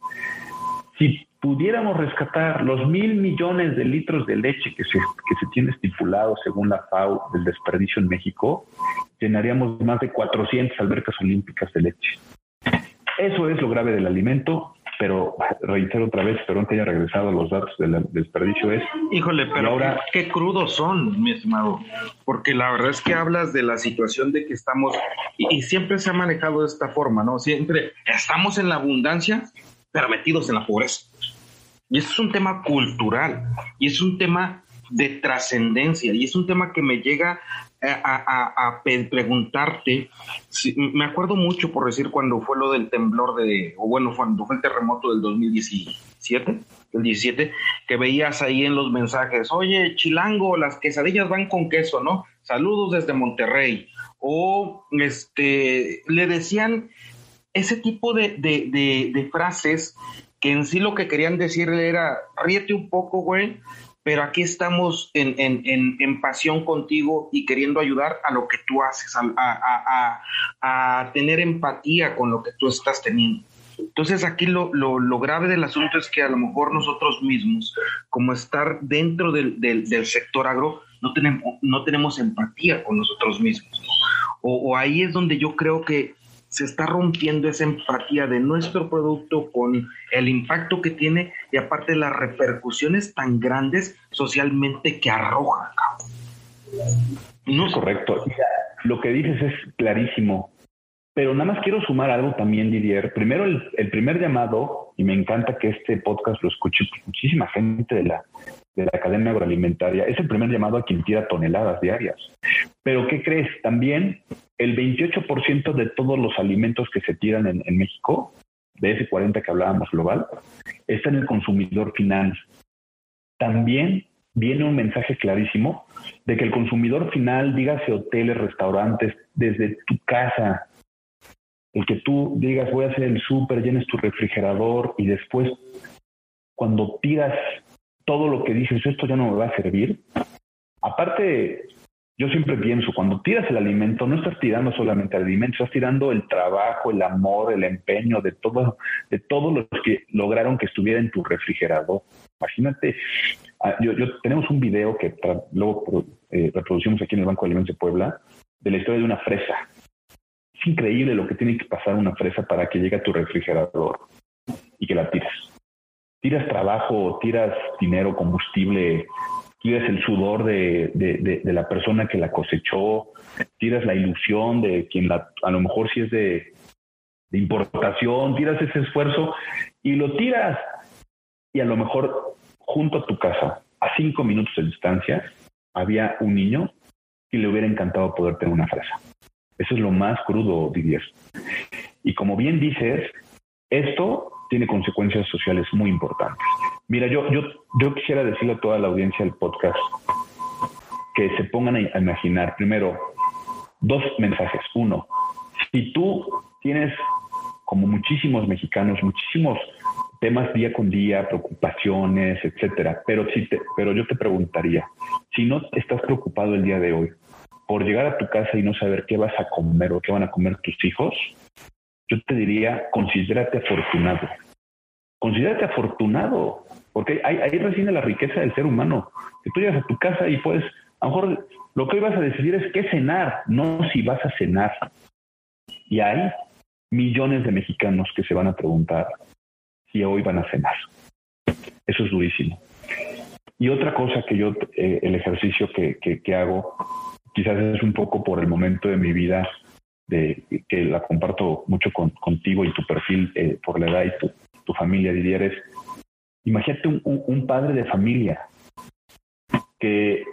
Si pudiéramos rescatar los mil millones de litros de leche que se, que se tiene estipulado según la FAO del desperdicio en México, llenaríamos más de 400 albercas olímpicas de leche. Eso es lo grave del alimento pero reitero otra vez, perdón que haya regresado a los datos del desperdicio, es... Híjole, pero ahora, qué crudos son, mi estimado, porque la verdad es que hablas de la situación de que estamos, y, siempre se ha manejado de esta forma, ¿no? Siempre estamos en la abundancia, pero metidos en la pobreza. Y eso es un tema cultural, y es un tema de trascendencia, y es un tema que me llega a, preguntarte, me acuerdo mucho por decir cuando fue lo del temblor de, o bueno, cuando fue el terremoto del 2017, el 17, que veías ahí en los mensajes, oye, chilango, las quesadillas van con queso, ¿no? Saludos desde Monterrey. O este, le decían ese tipo de, de frases que en sí lo que querían decirle era, ríete un poco, güey, pero aquí estamos en, en, en, pasión contigo y queriendo ayudar a lo que tú haces, a, a, a, tener empatía con lo que tú estás teniendo. Entonces aquí lo, lo, lo, grave del asunto es que a lo mejor nosotros mismos, como estar dentro del, del, del sector agro, no tenemos, no tenemos empatía con nosotros mismos. O, o ahí es donde yo creo que se está rompiendo esa empatía de nuestro producto con el impacto que tiene y aparte las repercusiones tan grandes socialmente que arroja. No es correcto. Lo que dices es clarísimo. Pero nada más quiero sumar algo también, Didier. Primero, el, el primer llamado, y me encanta que este podcast lo escuche muchísima gente de la, de la cadena agroalimentaria, es el primer llamado a quien tira toneladas diarias. Pero ¿qué crees? También el 28% de todos los alimentos que se tiran en, México, de ese 40 que hablábamos global, está en el consumidor final. También viene un mensaje clarísimo de que el consumidor final, dígase hoteles, restaurantes, desde tu casa, el que tú digas voy a hacer el súper, llenes tu refrigerador y después cuando tiras todo lo que dices, esto ya no me va a servir. Aparte, yo siempre pienso, cuando tiras el alimento, no estás tirando solamente el alimento, estás tirando el trabajo, el amor, el empeño de todo, de todos los que lograron que estuviera en tu refrigerador. Imagínate, ah, yo, tenemos un video que luego eh, reproducimos aquí en el Banco de Alimentos de Puebla, de la historia de una fresa. Es increíble lo que tiene que pasar una fresa para que llegue a tu refrigerador y que la tires tiras trabajo, tiras dinero, combustible, tiras el sudor de, de, la persona que la cosechó, tiras la ilusión de quien la, a lo mejor si es de, de importación, tiras ese esfuerzo y lo tiras y a lo mejor junto a tu casa, a cinco minutos de distancia, había un niño y le hubiera encantado poder tener una fresa. Eso es lo más crudo, Didier. Y como bien dices, esto tiene consecuencias sociales muy importantes. Mira, yo, yo, yo quisiera decirle a toda la audiencia del podcast que se pongan a imaginar, primero, dos mensajes. Uno, si tú tienes, como muchísimos mexicanos, muchísimos temas día con día, preocupaciones, etcétera, pero, si te, pero yo te preguntaría, si no estás preocupado el día de hoy por llegar a tu casa y no saber qué vas a comer o qué van a comer tus hijos, yo te diría, considérate afortunado. Considérate afortunado. porque ahí, ahí reside la riqueza del ser humano. Que tú llegas a tu casa y puedes, a lo mejor lo que hoy vas a decidir es qué cenar, no si vas a cenar. Y hay millones de mexicanos que se van a preguntar si hoy van a cenar. Eso es durísimo. Y otra cosa que yo, eh, el ejercicio que, que, hago, quizás es un poco por el momento de mi vida, de, que la comparto mucho contigo y tu perfil eh, por la edad y tu, familia, Didier, es, imagínate un, un, padre de familia que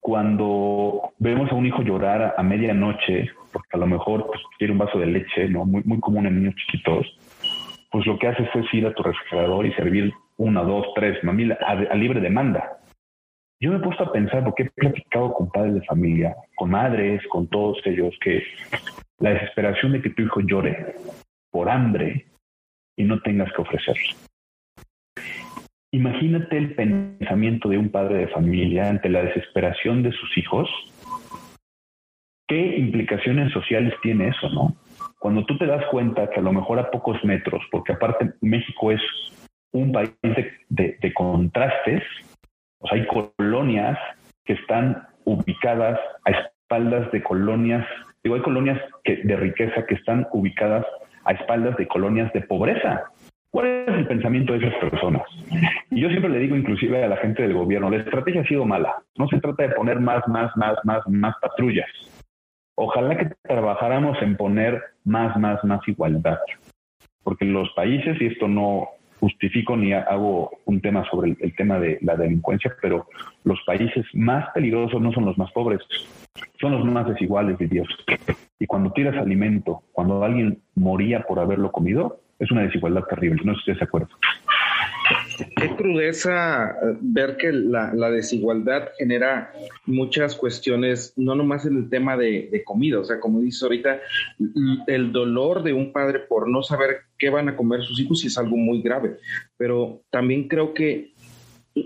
cuando vemos a un hijo llorar a, medianoche, porque a lo mejor pues, quiere un vaso de leche, ¿no? Muy, muy común en niños chiquitos, pues lo que haces es ir a tu refrigerador y servir una, dos, tres, mamila, a, a libre demanda. Yo me he puesto a pensar, porque he platicado con padres de familia, con madres, con todos ellos, que la desesperación de que tu hijo llore por hambre y no tengas que ofrecer. Imagínate el pensamiento de un padre de familia ante la desesperación de sus hijos. ¿Qué implicaciones sociales tiene eso, no? Cuando tú te das cuenta que a lo mejor a pocos metros, porque aparte México es un país de, contrastes, sea, hay colonias que están ubicadas a espaldas de colonias, digo, hay colonias de riqueza que están ubicadas a espaldas de colonias de pobreza. ¿Cuál es el pensamiento de esas personas? Y yo siempre le digo inclusive a la gente del gobierno, la estrategia ha sido mala. No se trata de poner más, más, más, más, más patrullas. Ojalá que trabajáramos en poner más, más, más igualdad. Porque los países, y esto no justifico ni hago un tema sobre el, tema de la delincuencia, pero los países más peligrosos no son los más pobres, son los más desiguales de Dios. Y cuando tiras alimento, cuando alguien moría por haberlo comido, es una desigualdad terrible. No sé si estás de acuerdo. Qué crudeza eh, ver que la, desigualdad genera muchas cuestiones, no nomás en el tema de, de, comida, o sea, como dices ahorita, el dolor de un padre por no saber qué van a comer sus hijos es algo muy grave, pero también creo que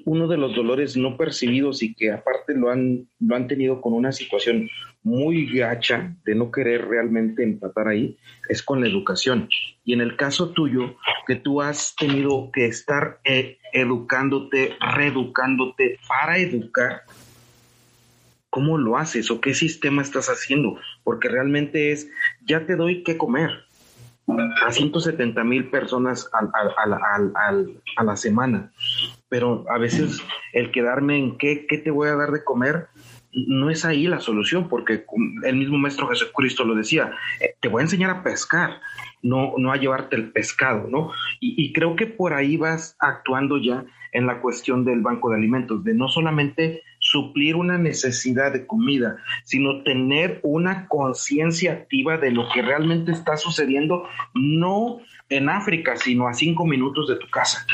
uno de los dolores no percibidos y que aparte lo han, lo han tenido con una situación muy gacha de no querer realmente empatar ahí, es con la educación. Y en el caso tuyo, que tú has tenido que estar eh, educándote, reeducándote para educar, ¿cómo lo haces o qué sistema estás haciendo? Porque realmente es, ya te doy que comer a 170 mil personas a la semana pero a veces el quedarme en qué, qué te voy a dar de comer no es ahí la solución, porque el mismo Maestro Jesucristo lo decía, eh, te voy a enseñar a pescar, no, no a llevarte el pescado, ¿no? Y, creo que por ahí vas actuando ya en la cuestión del banco de alimentos, de no solamente suplir una necesidad de comida, sino tener una conciencia activa de lo que realmente está sucediendo, no en África, sino a cinco minutos de tu casa.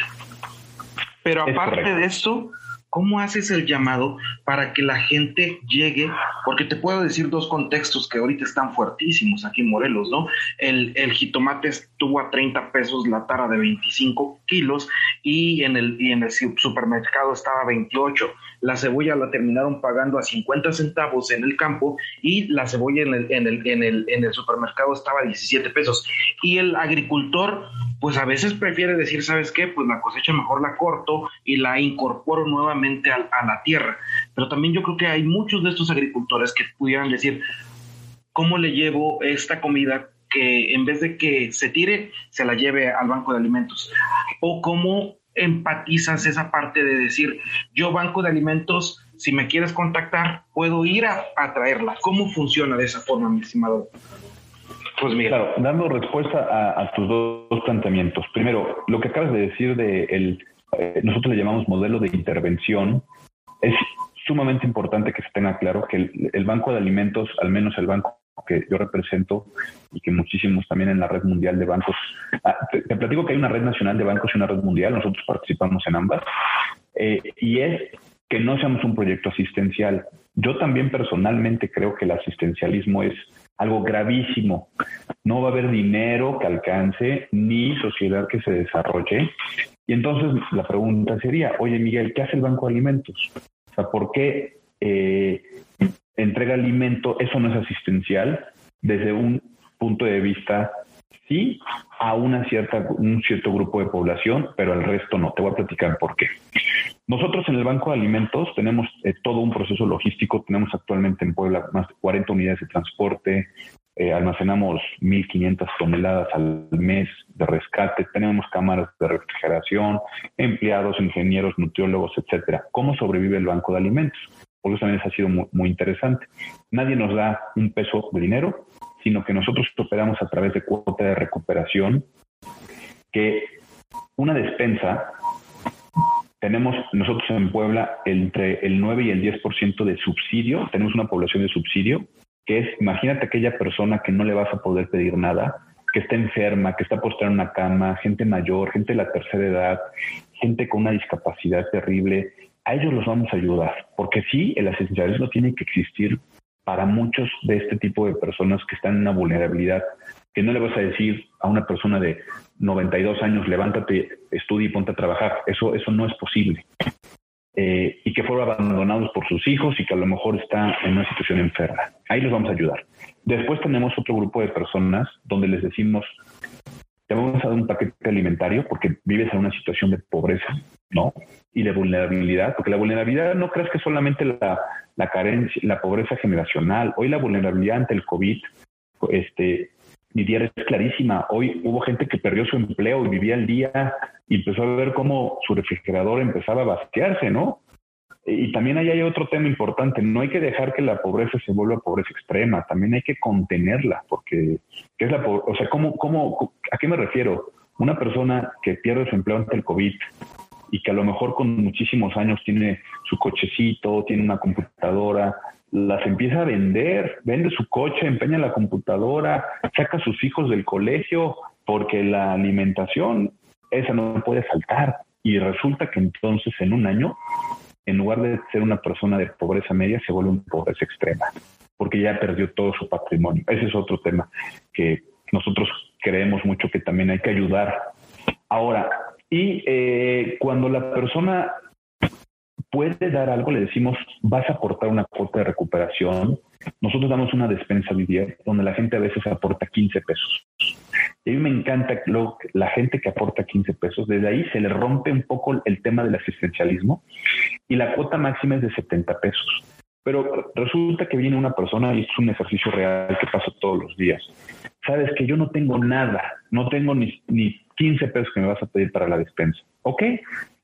Pero aparte de eso, ¿cómo haces el llamado para que la gente llegue? Porque te puedo decir dos contextos que ahorita están fuertísimos aquí en Morelos, ¿no? El, el jitomate estuvo a 30 pesos la tara de 25 kilos y en el, y en el supermercado estaba a 28 la cebolla la terminaron pagando a 50 centavos en el campo y la cebolla en el, en el, en el, en el supermercado estaba a 17 pesos. Y el agricultor, pues a veces prefiere decir, ¿sabes qué? Pues la cosecha mejor la corto y la incorporo nuevamente a, a la tierra. Pero también yo creo que hay muchos de estos agricultores que pudieran decir, ¿cómo le llevo esta comida que en vez de que se tire, se la lleve al banco de alimentos? O cómo empatizas esa parte de decir, yo banco de alimentos, si me quieres contactar, puedo ir a, traerla. ¿Cómo funciona de esa forma, mi estimado? Pues mira. Claro, dando respuesta a, tus dos, planteamientos. Primero, lo que acabas de decir de el, eh, nosotros le llamamos modelo de intervención, es sumamente importante que se tenga claro que el banco de alimentos, al menos el banco que yo represento y que muchísimos también en la red mundial de bancos. Ah, te, platico que hay una red nacional de bancos y una red mundial, nosotros participamos en ambas, eh, y es que no seamos un proyecto asistencial. Yo también personalmente creo que el asistencialismo es algo gravísimo. No va a haber dinero que alcance ni sociedad que se desarrolle. Y entonces la pregunta sería, oye Miguel, ¿qué hace el Banco de Alimentos? O sea, ¿por qué eh, entrega alimento, eso no es asistencial desde un punto de vista sí a una cierta, un cierto grupo de población, pero al resto no. Te voy a platicar por qué. Nosotros en el Banco de Alimentos tenemos eh, todo un proceso logístico. Tenemos actualmente en Puebla más de 40 unidades de transporte. Eh, almacenamos 1.500 toneladas al mes de rescate. Tenemos cámaras de refrigeración, empleados, ingenieros, nutriólogos, etcétera. ¿Cómo sobrevive el Banco de Alimentos? Por eso también ha sido muy, muy interesante. Nadie nos da un peso de dinero, sino que nosotros operamos a través de cuota de recuperación, que una despensa, tenemos nosotros en Puebla entre el 9 y el 10% de subsidio, tenemos una población de subsidio, que es, imagínate aquella persona que no le vas a poder pedir nada, que está enferma, que está postrada en una cama, gente mayor, gente de la tercera edad, gente con una discapacidad terrible, a ellos los vamos a ayudar, porque sí, el asistencialismo tiene que existir para muchos de este tipo de personas que están en una vulnerabilidad, que no le vas a decir a una persona de 92 años, levántate, estudia y ponte a trabajar. Eso, eso no es posible. Eh, y que fueron abandonados por sus hijos y que a lo mejor está en una situación enferma. Ahí los vamos a ayudar. Después tenemos otro grupo de personas donde les decimos, te vamos a dar un paquete alimentario porque vives en una situación de pobreza, ¿no? Y de vulnerabilidad, porque la vulnerabilidad no crees que solamente la, la carencia, la pobreza generacional. Hoy la vulnerabilidad ante el COVID, este, Didier es clarísima. Hoy hubo gente que perdió su empleo y vivía el día y empezó a ver cómo su refrigerador empezaba a vaciarse, ¿no? Y también ahí hay otro tema importante, no hay que dejar que la pobreza se vuelva pobreza extrema, también hay que contenerla, porque ¿qué es la o sea, ¿cómo, cómo, ¿a qué me refiero? Una persona que pierde su empleo ante el COVID, y que a lo mejor con muchísimos años tiene su cochecito, tiene una computadora, las empieza a vender, vende su coche, empeña la computadora, saca a sus hijos del colegio, porque la alimentación, esa no puede faltar. Y resulta que entonces en un año, en lugar de ser una persona de pobreza media, se vuelve una pobreza extrema, porque ya perdió todo su patrimonio. Ese es otro tema que nosotros creemos mucho que también hay que ayudar. Ahora, y eh, cuando la persona puede dar algo, le decimos, vas a aportar una cuota de recuperación. Nosotros damos una despensa Vivier donde la gente a veces aporta 15 pesos. Y a mí me encanta lo, la gente que aporta 15 pesos. Desde ahí se le rompe un poco el tema del asistencialismo y la cuota máxima es de 70 pesos. Pero resulta que viene una persona y es un ejercicio real que pasa todos los días. Sabes que yo no tengo nada, no tengo ni, ni 15 pesos que me vas a pedir para la despensa. Ok,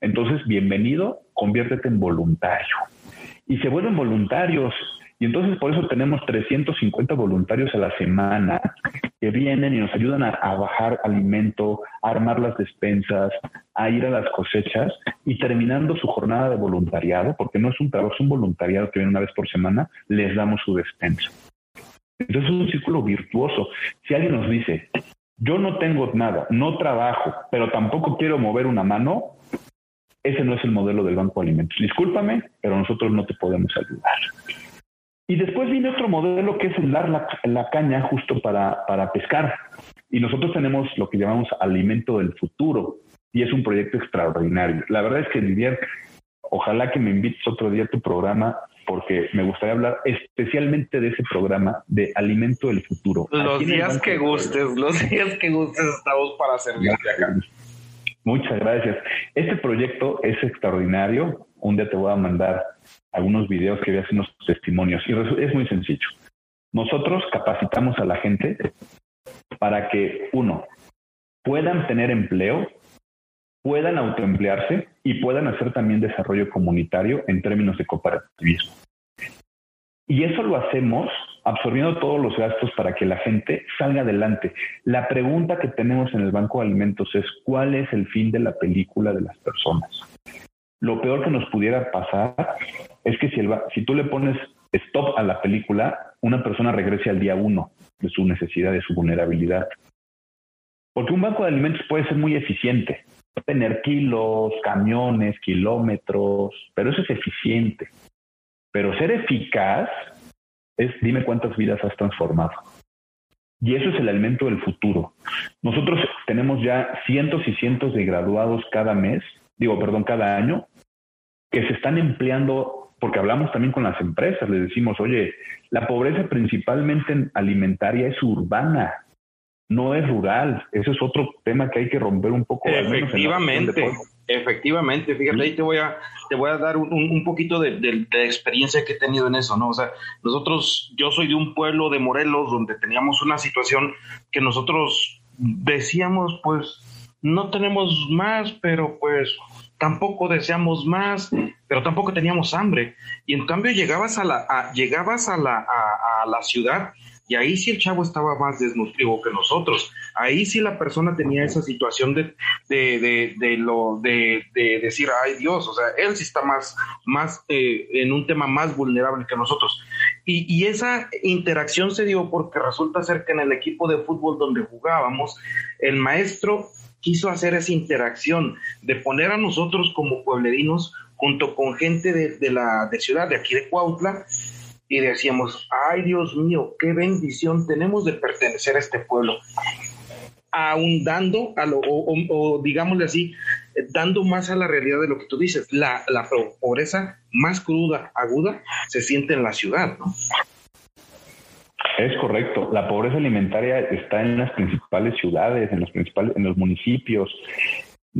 entonces bienvenido, conviértete en voluntario. Y se vuelven voluntarios. Y entonces por eso tenemos 350 voluntarios a la semana que vienen y nos ayudan a, bajar alimento, a armar las despensas, a ir a las cosechas y terminando su jornada de voluntariado, porque no es un trabajo, es un voluntariado que viene una vez por semana, les damos su despensa. Entonces es un círculo virtuoso. Si alguien nos dice, yo no tengo nada, no trabajo, pero tampoco quiero mover una mano, ese no es el modelo del Banco de Alimentos. Discúlpame, pero nosotros no te podemos ayudar. Y después viene otro modelo que es el dar la, caña justo para, para pescar. Y nosotros tenemos lo que llamamos alimento del futuro. Y es un proyecto extraordinario. La verdad es que Didier, ojalá que me invites otro día a tu programa porque me gustaría hablar especialmente de ese programa de Alimento del Futuro. Los días que gustes, los días que gustes estamos para servirte acá. Muchas gracias. Este proyecto es extraordinario. Un día te voy a mandar algunos videos que veas unos testimonios. Y es muy sencillo. Nosotros capacitamos a la gente para que, uno, puedan tener empleo, puedan autoemplearse y puedan hacer también desarrollo comunitario en términos de cooperativismo. Y eso lo hacemos absorbiendo todos los gastos para que la gente salga adelante. La pregunta que tenemos en el Banco de Alimentos es cuál es el fin de la película de las personas. Lo peor que nos pudiera pasar es que si, el, si tú le pones stop a la película, una persona regrese al día uno de su necesidad, de su vulnerabilidad. Porque un banco de alimentos puede ser muy eficiente, tener kilos, camiones, kilómetros, pero eso es eficiente. Pero ser eficaz es dime cuántas vidas has transformado. Y eso es el alimento del futuro. Nosotros tenemos ya cientos y cientos de graduados cada mes, digo, perdón, cada año, que se están empleando, porque hablamos también con las empresas, les decimos, oye, la pobreza principalmente alimentaria es urbana, no es rural. Ese es otro tema que hay que romper un poco. Efectivamente, efectivamente. Fíjate, ahí te voy a, te voy a dar un, un poquito de, de, de, experiencia que he tenido en eso, ¿no? O sea, nosotros, yo soy de un pueblo de Morelos donde teníamos una situación que nosotros decíamos, pues, no tenemos más, pero pues tampoco deseamos más, pero tampoco teníamos hambre. Y en cambio llegabas a la, llegabas a la, a, a la ciudad y ahí sí el chavo estaba más desnutrido que nosotros. Ahí sí la persona tenía esa situación de, de, de, de lo, de, de, decir, ay Dios, o sea, él sí está más, más eh, en un tema más vulnerable que nosotros. Y, y, esa interacción se dio porque resulta ser que en el equipo de fútbol donde jugábamos, el maestro quiso hacer esa interacción de poner a nosotros como pueblerinos junto con gente de, de la de ciudad de aquí de Cuautla y decíamos, ay Dios mío, qué bendición tenemos de pertenecer a este pueblo. Ahondando, a lo, o, o, digámosle así, dando más a la realidad de lo que tú dices, la, la pobreza más cruda, aguda, se siente en la ciudad, ¿no? Es correcto. La pobreza alimentaria está en las principales ciudades, en los principales, en los municipios.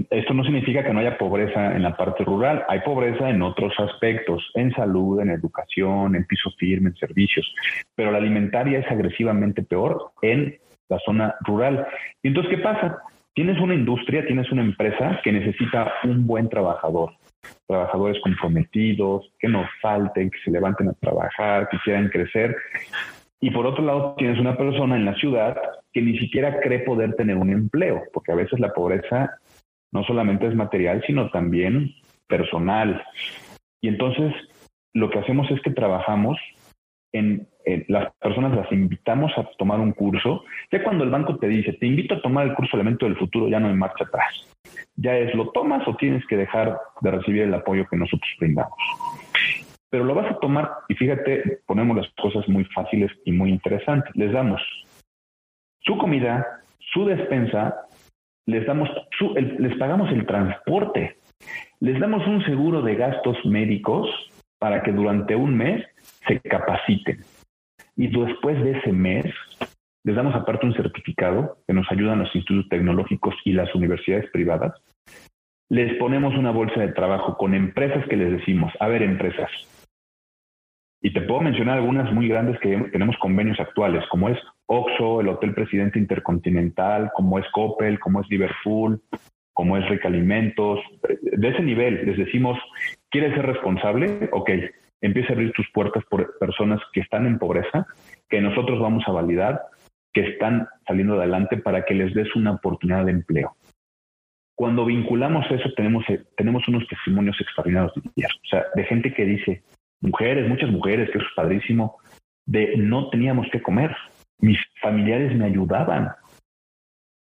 Esto no significa que no haya pobreza en la parte rural, hay pobreza en otros aspectos, en salud, en educación, en piso firme, en servicios, pero la alimentaria es agresivamente peor en la zona rural. Y entonces, ¿qué pasa? Tienes una industria, tienes una empresa que necesita un buen trabajador, trabajadores comprometidos, que no falten, que se levanten a trabajar, que quieran crecer. Y por otro lado, tienes una persona en la ciudad que ni siquiera cree poder tener un empleo, porque a veces la pobreza no solamente es material, sino también personal. Y entonces lo que hacemos es que trabajamos en, las personas las invitamos a tomar un curso. Ya cuando el banco te dice, te invito a tomar el curso Elemento del Futuro, ya no hay marcha atrás. Ya es, lo tomas o tienes que dejar de recibir el apoyo que nosotros brindamos. Pero lo vas a tomar y fíjate, ponemos las cosas muy fáciles y muy interesantes. Les damos su comida, su despensa, les damos su, el, les pagamos el transporte, les damos un seguro de gastos médicos para que durante un mes se capaciten. Y después de ese mes, les damos aparte un certificado que nos ayudan los institutos tecnológicos y las universidades privadas. Les ponemos una bolsa de trabajo con empresas que les decimos, a ver, empresas. Y te puedo mencionar algunas muy grandes que tenemos convenios actuales, como es Oxo, el Hotel Presidente Intercontinental, como es Coppel, como es Liverpool, como es Rica Alimentos. De ese nivel les decimos, ¿quieres ser responsable? Ok, empieza a abrir tus puertas por personas que están en pobreza, que nosotros vamos a validar, que están saliendo adelante para que les des una oportunidad de empleo. Cuando vinculamos eso, tenemos, tenemos unos testimonios extraordinarios o sea, de gente que dice, mujeres, muchas mujeres, que eso es padrísimo, de no teníamos que comer, mis familiares me ayudaban.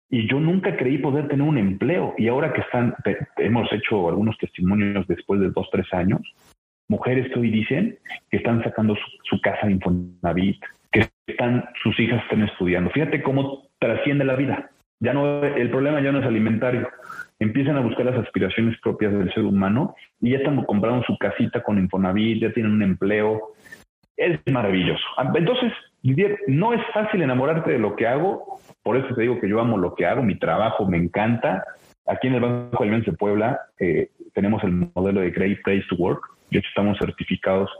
Y yo nunca creí poder tener un empleo. Y ahora que están, hemos hecho algunos testimonios después de dos, tres años, mujeres que hoy dicen que están sacando su, casa de Infonavit, que están, sus hijas están estudiando. Fíjate cómo trasciende la vida. Ya no, el problema ya no es alimentario. Empiezan a buscar las aspiraciones propias del ser humano y ya están comprando su casita con Infonavit, ya tienen un empleo. Es maravilloso. Entonces, no es fácil enamorarte de lo que hago, por eso te digo que yo amo lo que hago, mi trabajo me encanta. Aquí en el Banco Alimentos de Puebla eh, tenemos el modelo de Great Place to Work, de hecho estamos certificados.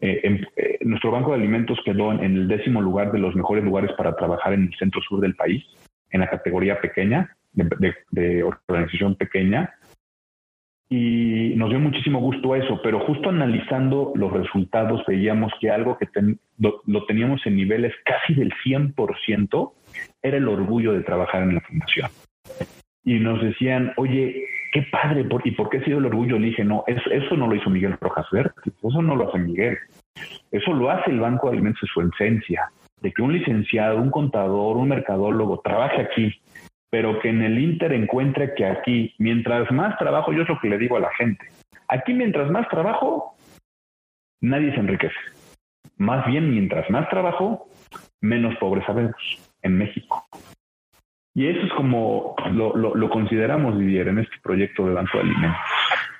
Eh, en, eh, nuestro Banco de Alimentos quedó en, el décimo lugar de los mejores lugares para trabajar en el centro sur del país, en la categoría pequeña, de, de organización pequeña, y nos dio muchísimo gusto eso, pero justo analizando los resultados veíamos que algo que ten, lo, teníamos en niveles casi del 100% era el orgullo de trabajar en la fundación. Y nos decían, oye, qué padre, ¿y por qué ha sido el orgullo? Le dije, no, eso, eso no lo hizo Miguel Rojas Verde, eso no lo hace Miguel, eso lo hace el Banco de Alimentos en su esencia, de que un licenciado, un contador, un mercadólogo trabaje aquí pero que en el Inter encuentre que aquí, mientras más trabajo, yo es lo que le digo a la gente, aquí mientras más trabajo, nadie se enriquece. Más bien, mientras más trabajo, menos pobreza vemos en México. Y eso es como lo, lo, consideramos, Didier, en este proyecto de Banco de Alimentos.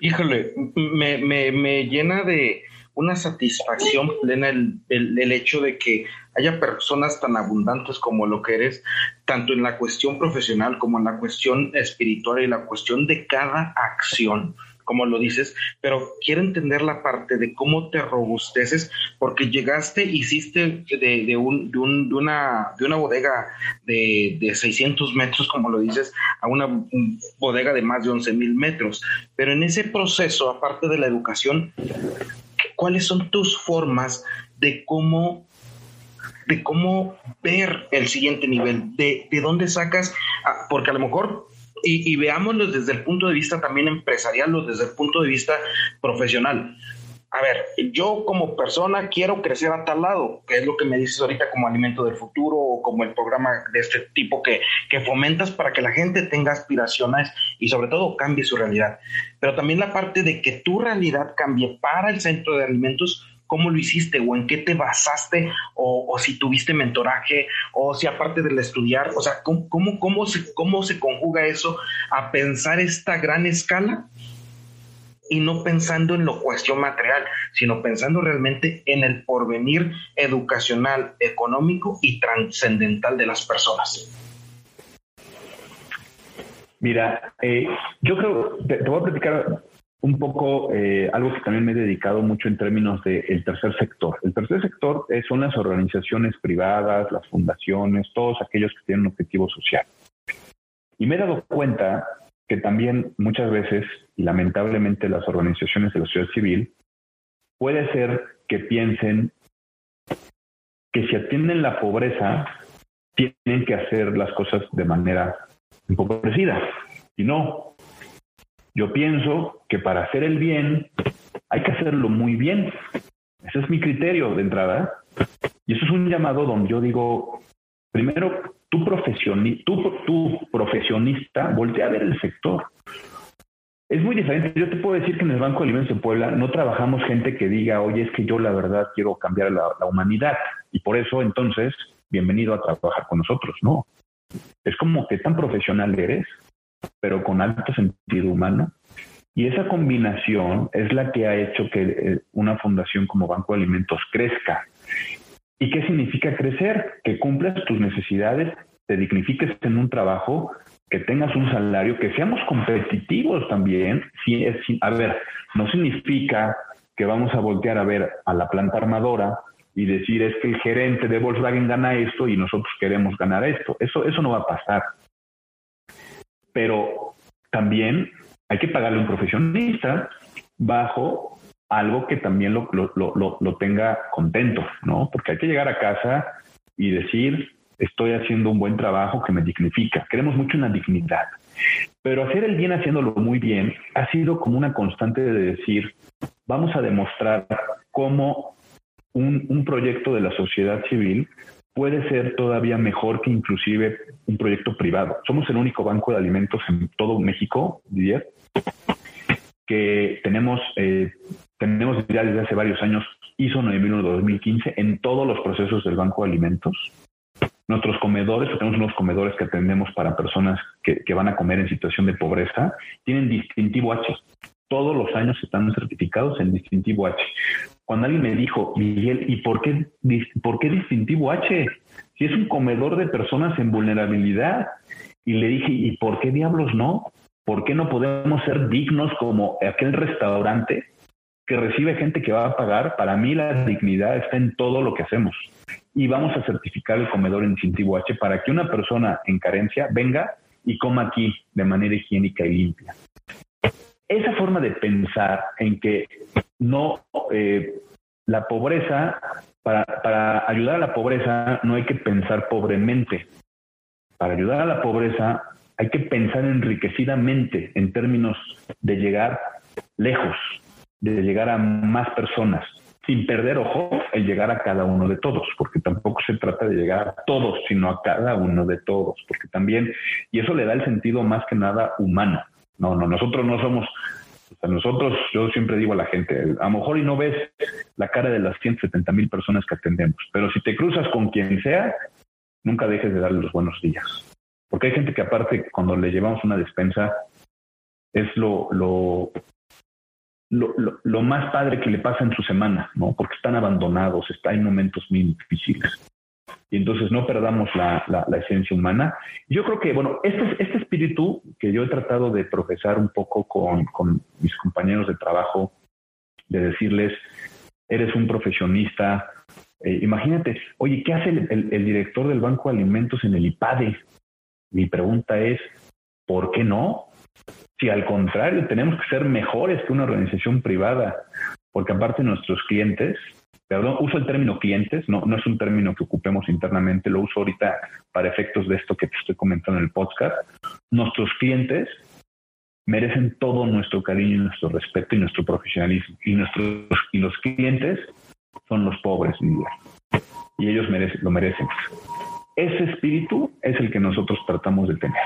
Híjole, me, me, me llena de, una satisfacción plena el, el, hecho de que haya personas tan abundantes como lo que eres, tanto en la cuestión profesional como en la cuestión espiritual y la cuestión de cada acción como lo dices, pero quiero entender la parte de cómo te robusteces, porque llegaste, hiciste de, de, un, de, un, de, una, de una bodega de, de 600 metros, como lo dices, a una bodega de más de 11 mil metros. Pero en ese proceso, aparte de la educación, ¿cuáles son tus formas de cómo de cómo ver el siguiente nivel, de, de dónde sacas, ah, porque a lo mejor y, veámoslo desde el punto de vista también empresarial o desde el punto de vista profesional. A ver, yo como persona quiero crecer a tal lado, que es lo que me dices ahorita como alimento del futuro o como el programa de este tipo que, que fomentas para que la gente tenga aspiraciones y sobre todo cambie su realidad. Pero también la parte de que tu realidad cambie para el centro de alimentos cómo lo hiciste o en qué te basaste o, si tuviste mentoraje o si aparte del estudiar, o sea, ¿cómo, cómo, se, cómo se conjuga eso a pensar esta gran escala y no pensando en lo cuestión material, sino pensando realmente en el porvenir educacional, económico y trascendental de las personas. Mira, eh, yo creo, te, voy a platicar un poco eh, algo que también me he dedicado mucho en términos del tercer sector. El tercer sector son las organizaciones privadas, las fundaciones, todos aquellos que tienen un objetivo social. Y me he dado cuenta que también muchas veces, y lamentablemente las organizaciones de la sociedad civil, puede ser que piensen que si atienden la pobreza, tienen que hacer las cosas de manera empobrecida. Y no, yo pienso que para hacer el bien hay que hacerlo muy bien. Ese es mi criterio de entrada. Y eso es un llamado donde yo digo, primero, tu, profesioni tú, profesionista, voltea a ver el sector. Es muy diferente. Yo te puedo decir que en el Banco de Alimentos de Puebla no trabajamos gente que diga, oye, es que yo la verdad quiero cambiar la, la humanidad. Y por eso, entonces, bienvenido a trabajar con nosotros. No. Es como que tan profesional eres pero con alto sentido humano. Y esa combinación es la que ha hecho que eh, una fundación como Banco de Alimentos crezca. ¿Y qué significa crecer? Que cumplas tus necesidades, te dignifiques en un trabajo, que tengas un salario, que seamos competitivos también. Si es, a ver, no significa que vamos a voltear a ver a la planta armadora y decir es que el gerente de Volkswagen gana esto y nosotros queremos ganar esto. Eso, eso no va a pasar pero también hay que pagarle a un profesionista bajo algo que también lo, lo, tenga contento, ¿no? Porque hay que llegar a casa y decir, estoy haciendo un buen trabajo que me dignifica. Queremos mucho una dignidad. Pero hacer el bien haciéndolo muy bien ha sido como una constante de decir, vamos a demostrar cómo un, un proyecto de la sociedad civil puede ser todavía mejor que inclusive un proyecto privado. Somos el único banco de alimentos en todo México, diría, que tenemos, eh, tenemos ya desde hace varios años ISO 9001-2015 en todos los procesos del banco de alimentos. Nuestros comedores, tenemos unos comedores que atendemos para personas que, que van a comer en situación de pobreza, tienen distintivo H. Todos los años están certificados en distintivo H cuando alguien me dijo, Miguel, ¿y por qué, por qué distintivo H? Si es un comedor de personas en vulnerabilidad. Y le dije, ¿y por qué diablos no? ¿Por qué no podemos ser dignos como aquel restaurante que recibe gente que va a pagar? Para mí la dignidad está en todo lo que hacemos. Y vamos a certificar el comedor en distintivo H para que una persona en carencia venga y coma aquí de manera higiénica y limpia. Esa forma de pensar en que no, eh, la pobreza, para, para ayudar a la pobreza no hay que pensar pobremente. Para ayudar a la pobreza hay que pensar enriquecidamente en términos de llegar lejos, de llegar a más personas, sin perder ojo el llegar a cada uno de todos, porque tampoco se trata de llegar a todos, sino a cada uno de todos, porque también, y eso le da el sentido más que nada humano. No, no, nosotros no somos nosotros, yo siempre digo a la gente, a lo mejor y no ves la cara de las 170 mil personas que atendemos, pero si te cruzas con quien sea, nunca dejes de darle los buenos días. Porque hay gente que aparte cuando le llevamos una despensa, es lo, lo, lo, más padre que le pasa en su semana, ¿no? Porque están abandonados, está en momentos muy difíciles. Y entonces no perdamos la, la, esencia humana. Yo creo que, bueno, este, este espíritu que yo he tratado de profesar un poco con, con mis compañeros de trabajo, de decirles, eres un profesionista, eh, imagínate, oye, ¿qué hace el, el, director del Banco de Alimentos en el IPADE? Mi pregunta es, ¿por qué no? Si al contrario, tenemos que ser mejores que una organización privada, porque aparte nuestros clientes, perdón, uso el término clientes, no, no es un término que ocupemos internamente, lo uso ahorita para efectos de esto que te estoy comentando en el podcast. Nuestros clientes merecen todo nuestro cariño nuestro respeto y nuestro profesionalismo. Y, nuestros, y los clientes son los pobres, y ellos merecen, lo merecen. Ese espíritu es el que nosotros tratamos de tener.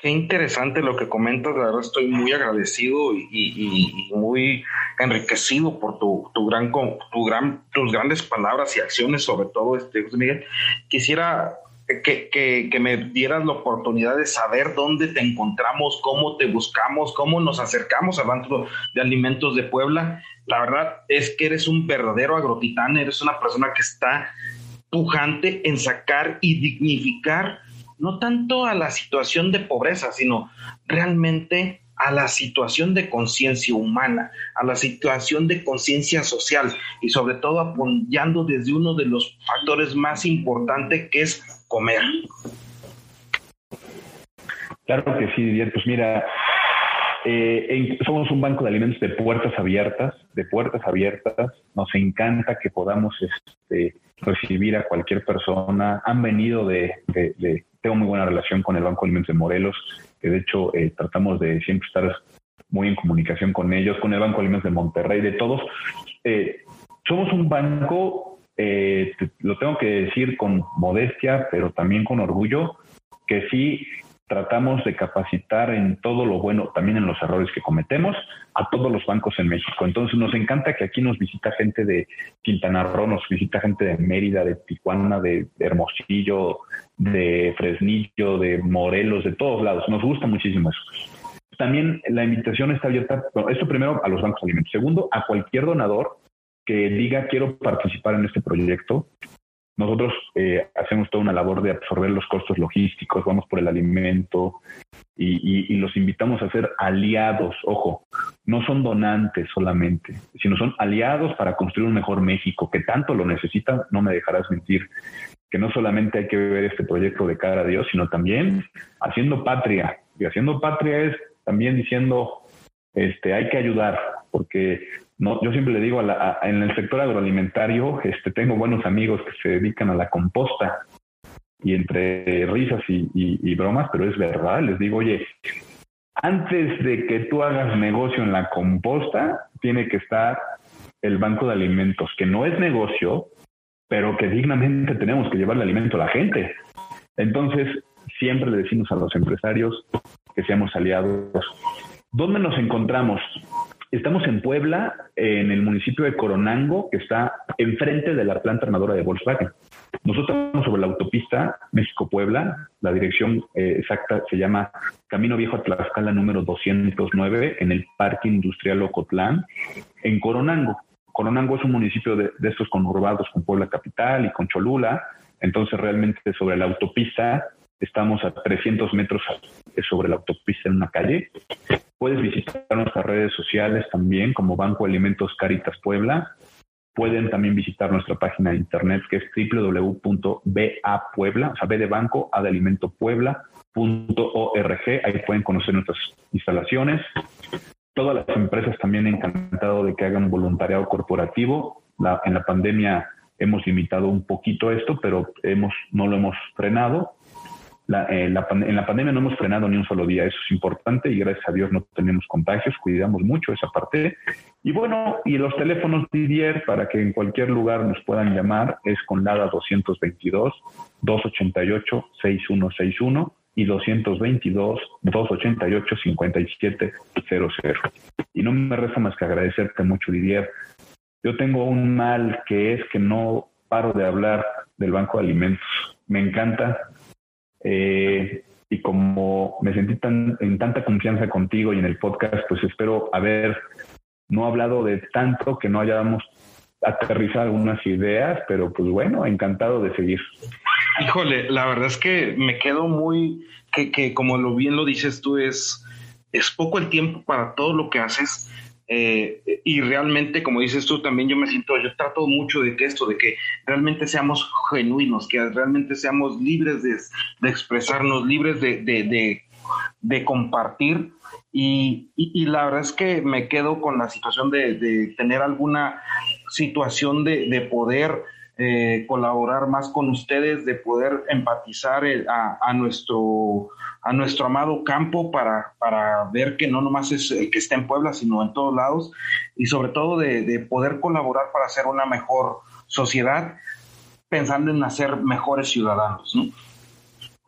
Qué interesante lo que comentas, la verdad estoy muy agradecido y, muy enriquecido por tu, tu, gran, tu gran, tus grandes palabras y acciones, sobre todo, este, José Miguel. Quisiera que, que, me dieras la oportunidad de saber dónde te encontramos, cómo te buscamos, cómo nos acercamos al Banco de Alimentos de Puebla. La verdad es que eres un verdadero agrotitán, eres una persona que está pujante en sacar y dignificar no tanto a la situación de pobreza, sino realmente a la situación de conciencia humana, a la situación de conciencia social y sobre todo apoyando desde uno de los factores más importantes que es comer. Claro que sí, Didier. Pues mira, eh, somos un banco de alimentos de puertas abiertas, de puertas abiertas. Nos encanta que podamos este, recibir a cualquier persona. Han venido de, tengo muy buena relación con el Banco de Alimentos de Morelos, que de hecho eh, tratamos de siempre estar muy en comunicación con ellos, con el Banco de Alimentos de Monterrey, de todos. Eh, somos un banco, eh, lo tengo que decir con modestia, pero también con orgullo, que sí tratamos de capacitar en todo lo bueno, también en los errores que cometemos, a todos los bancos en México. Entonces nos encanta que aquí nos visita gente de Quintana Roo, nos visita gente de Mérida, de Tijuana, de Hermosillo, de Fresnillo, de Morelos, de todos lados. Nos gusta muchísimo eso. También la invitación está abierta, esto primero a los bancos de alimentos. Segundo, a cualquier donador que diga quiero participar en este proyecto. Nosotros eh, hacemos toda una labor de absorber los costos logísticos, vamos por el alimento y, los invitamos a ser aliados. Ojo, no son donantes solamente, sino son aliados para construir un mejor México, que tanto lo necesitan, no me dejarás mentir que no solamente hay que ver este proyecto de cara a Dios, sino también haciendo patria. Y haciendo patria es también diciendo, este, hay que ayudar, porque no, yo siempre le digo, en el sector agroalimentario, este, tengo buenos amigos que se dedican a la composta y entre risas y, bromas, pero es verdad, les digo, oye, antes de que tú hagas negocio en la composta, tiene que estar el banco de alimentos, que no es negocio, pero que dignamente tenemos que llevarle alimento a la gente. Entonces, siempre le decimos a los empresarios que seamos aliados. ¿Dónde nos encontramos? Estamos en Puebla, en el municipio de Coronango, que está enfrente de la planta armadora de Volkswagen. Nosotros estamos sobre la autopista México-Puebla, la dirección eh, exacta se llama Camino Viejo a Tlaxcala número 209, en el Parque Industrial Ocotlán, en Coronango. Coronango es un municipio de, de estos conurbados con Puebla Capital y con Cholula, entonces realmente sobre la autopista Estamos a 300 metros sobre la autopista en una calle. Puedes visitar nuestras redes sociales también como Banco Alimentos Caritas Puebla. Pueden también visitar nuestra página de internet que es www.bapuebla, o sea, B de banco, A de alimento Puebla, Ahí pueden conocer nuestras instalaciones. Todas las empresas también encantado de que hagan voluntariado corporativo. en la pandemia hemos limitado un poquito esto, pero hemos, no lo hemos frenado. Eh, en la pandemia no hemos frenado ni un solo día, eso es importante y gracias a Dios no tenemos contagios, cuidamos mucho esa parte. Y bueno, y los teléfonos Didier para que en cualquier lugar nos puedan llamar es con LADA 222 288 6161 y 222 288 5700. Y no me resta más que agradecerte mucho Didier. Yo tengo un mal que es que no paro de hablar del Banco de Alimentos. Me encanta, eh, y como me sentí tan, en tanta confianza contigo y en el podcast, pues espero haber no hablado de tanto que no hayamos aterrizado algunas ideas, pero pues bueno, encantado de seguir. Híjole, la verdad es que me quedo muy, que, que como lo bien lo dices tú, es, es poco el tiempo para todo lo que haces eh, y realmente, como dices tú, también yo me siento, yo trato mucho de que esto, de que realmente seamos genuinos, que realmente seamos libres de, expresarnos, libres de, compartir. Y, la verdad es que me quedo con la situación de, tener alguna situación de, poder eh, colaborar más con ustedes, de poder empatizar eh, a, nuestro, a nuestro amado campo para, para ver que no nomás es el que está en Puebla, sino en todos lados, y sobre todo de, poder colaborar para hacer una mejor sociedad, pensando en hacer mejores ciudadanos.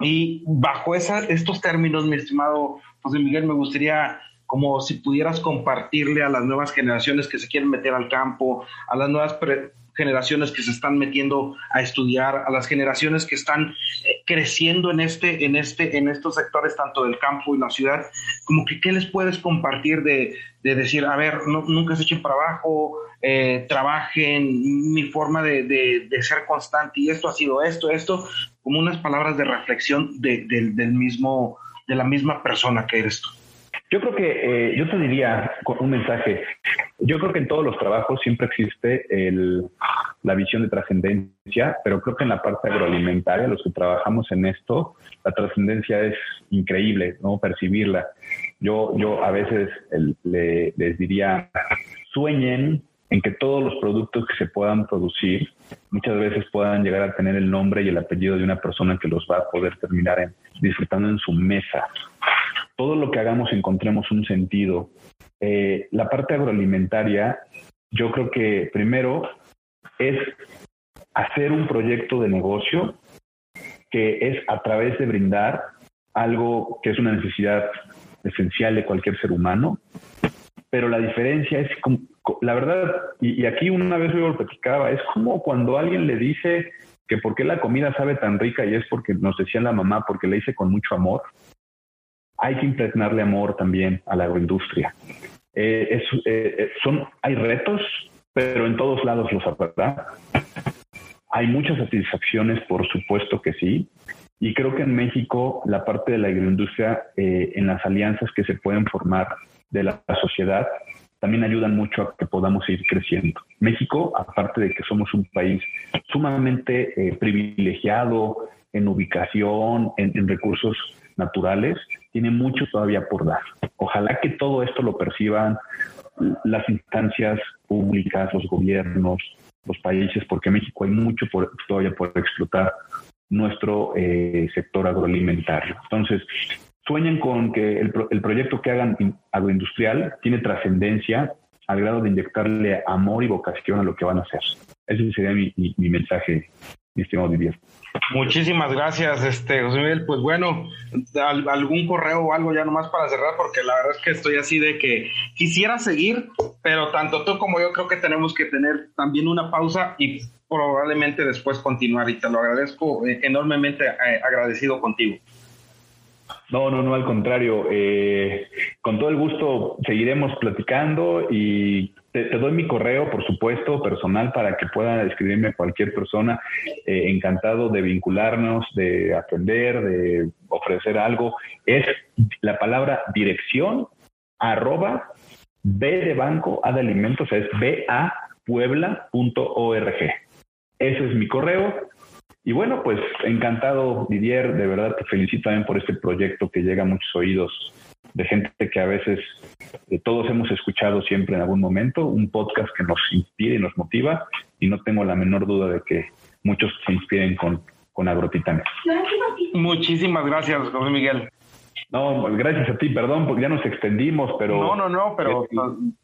Y bajo esa, estos términos, mi estimado José Miguel, me gustaría como si pudieras compartirle a las nuevas generaciones que se quieren meter al campo, a las nuevas generaciones que se están metiendo a estudiar, a las generaciones que están eh, creciendo en este, en este, en estos sectores tanto del campo y la ciudad, como que qué les puedes compartir de, decir, a ver, no, nunca se echen para abajo, eh, trabajen, mi forma de, ser constante y esto ha sido esto, esto, como unas palabras de reflexión del mismo, de la misma persona que eres tú. Yo creo que eh, yo te diría con un mensaje. Yo creo que en todos los trabajos siempre existe el, la visión de trascendencia, pero creo que en la parte agroalimentaria, los que trabajamos en esto, la trascendencia es increíble, ¿no? Percibirla. Yo, yo a veces les diría, sueñen en que todos los productos que se puedan producir muchas veces puedan llegar a tener el nombre y el apellido de una persona que los va a poder terminar en, disfrutando en su mesa todo lo que hagamos encontremos un sentido. Eh, la parte agroalimentaria, yo creo que primero es hacer un proyecto de negocio que es a través de brindar algo que es una necesidad esencial de cualquier ser humano, pero la diferencia es, la verdad, y, aquí una vez yo lo platicaba, es como cuando alguien le dice que por qué la comida sabe tan rica y es porque nos decía la mamá, porque le hice con mucho amor hay que impregnarle amor también a la agroindustria. Eh, eh, eh, son, hay retos, pero en todos lados los habrá. Hay muchas satisfacciones, por supuesto que sí. Y creo que en México la parte de la agroindustria, en las alianzas que se pueden formar de la, sociedad, también ayudan mucho a que podamos ir creciendo. México, aparte de que somos un país sumamente privilegiado en ubicación, en recursos naturales, tiene mucho todavía por dar. Ojalá que todo esto lo perciban las instancias públicas, los gobiernos, los países, porque en México hay mucho todavía por explotar nuestro eh, sector agroalimentario. Entonces, sueñen con que el, proyecto que hagan agroindustrial tiene trascendencia al grado de inyectarle amor y vocación a lo que van a hacer. Ese sería mi, mi mensaje, mi estimado Didier. Muchísimas gracias, este José Miguel. Pues bueno, algún correo o algo ya nomás para cerrar, porque la verdad es que estoy así de que quisiera seguir, pero tanto tú como yo creo que tenemos que tener también una pausa y probablemente después continuar. Y te lo agradezco eh, enormemente eh, agradecido contigo. No, no, no, al contrario. Eh, con todo el gusto seguiremos platicando y te, doy mi correo, por supuesto, personal para que pueda escribirme cualquier persona. Eh, encantado de vincularnos, de aprender, de ofrecer algo. Es la palabra dirección arroba B de banco, A de alimentos, es bapuebla.org. Ese es mi correo. Y bueno, pues encantado, Didier, de verdad te felicito también por este proyecto que llega a muchos oídos de gente que a veces eh, todos hemos escuchado siempre en algún momento, un podcast que nos inspira y nos motiva y no tengo la menor duda de que muchos se inspiren con, con Agrotitanes. Muchísimas gracias, José Miguel. No, gracias a ti, perdón, porque ya nos extendimos, pero... No, no, no, pero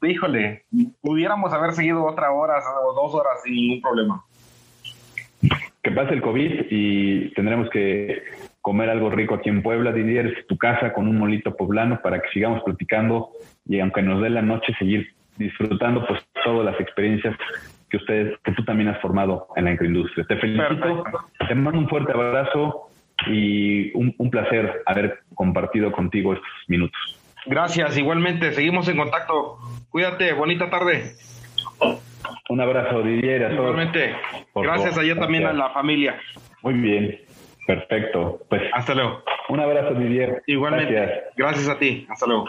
híjole, pudiéramos haber seguido otra hora o dos horas sin ningún problema que pase el COVID y tendremos que comer algo rico aquí en Puebla, Didier, es tu casa con un molito poblano para que sigamos platicando y aunque nos dé la noche, seguir disfrutando pues todas las experiencias que ustedes, que tú también has formado en la agroindustria. Te felicito, te mando un fuerte abrazo y un, placer haber compartido contigo estos minutos. Gracias, igualmente, seguimos en contacto. Cuídate, bonita tarde. Un abrazo, Didier. A todos. Igualmente, gracias favor. ayer también a la familia. Muy bien. Perfecto. Pues hasta luego. Un abrazo, Didier. Igualmente. Gracias, Gracias a ti. Hasta luego.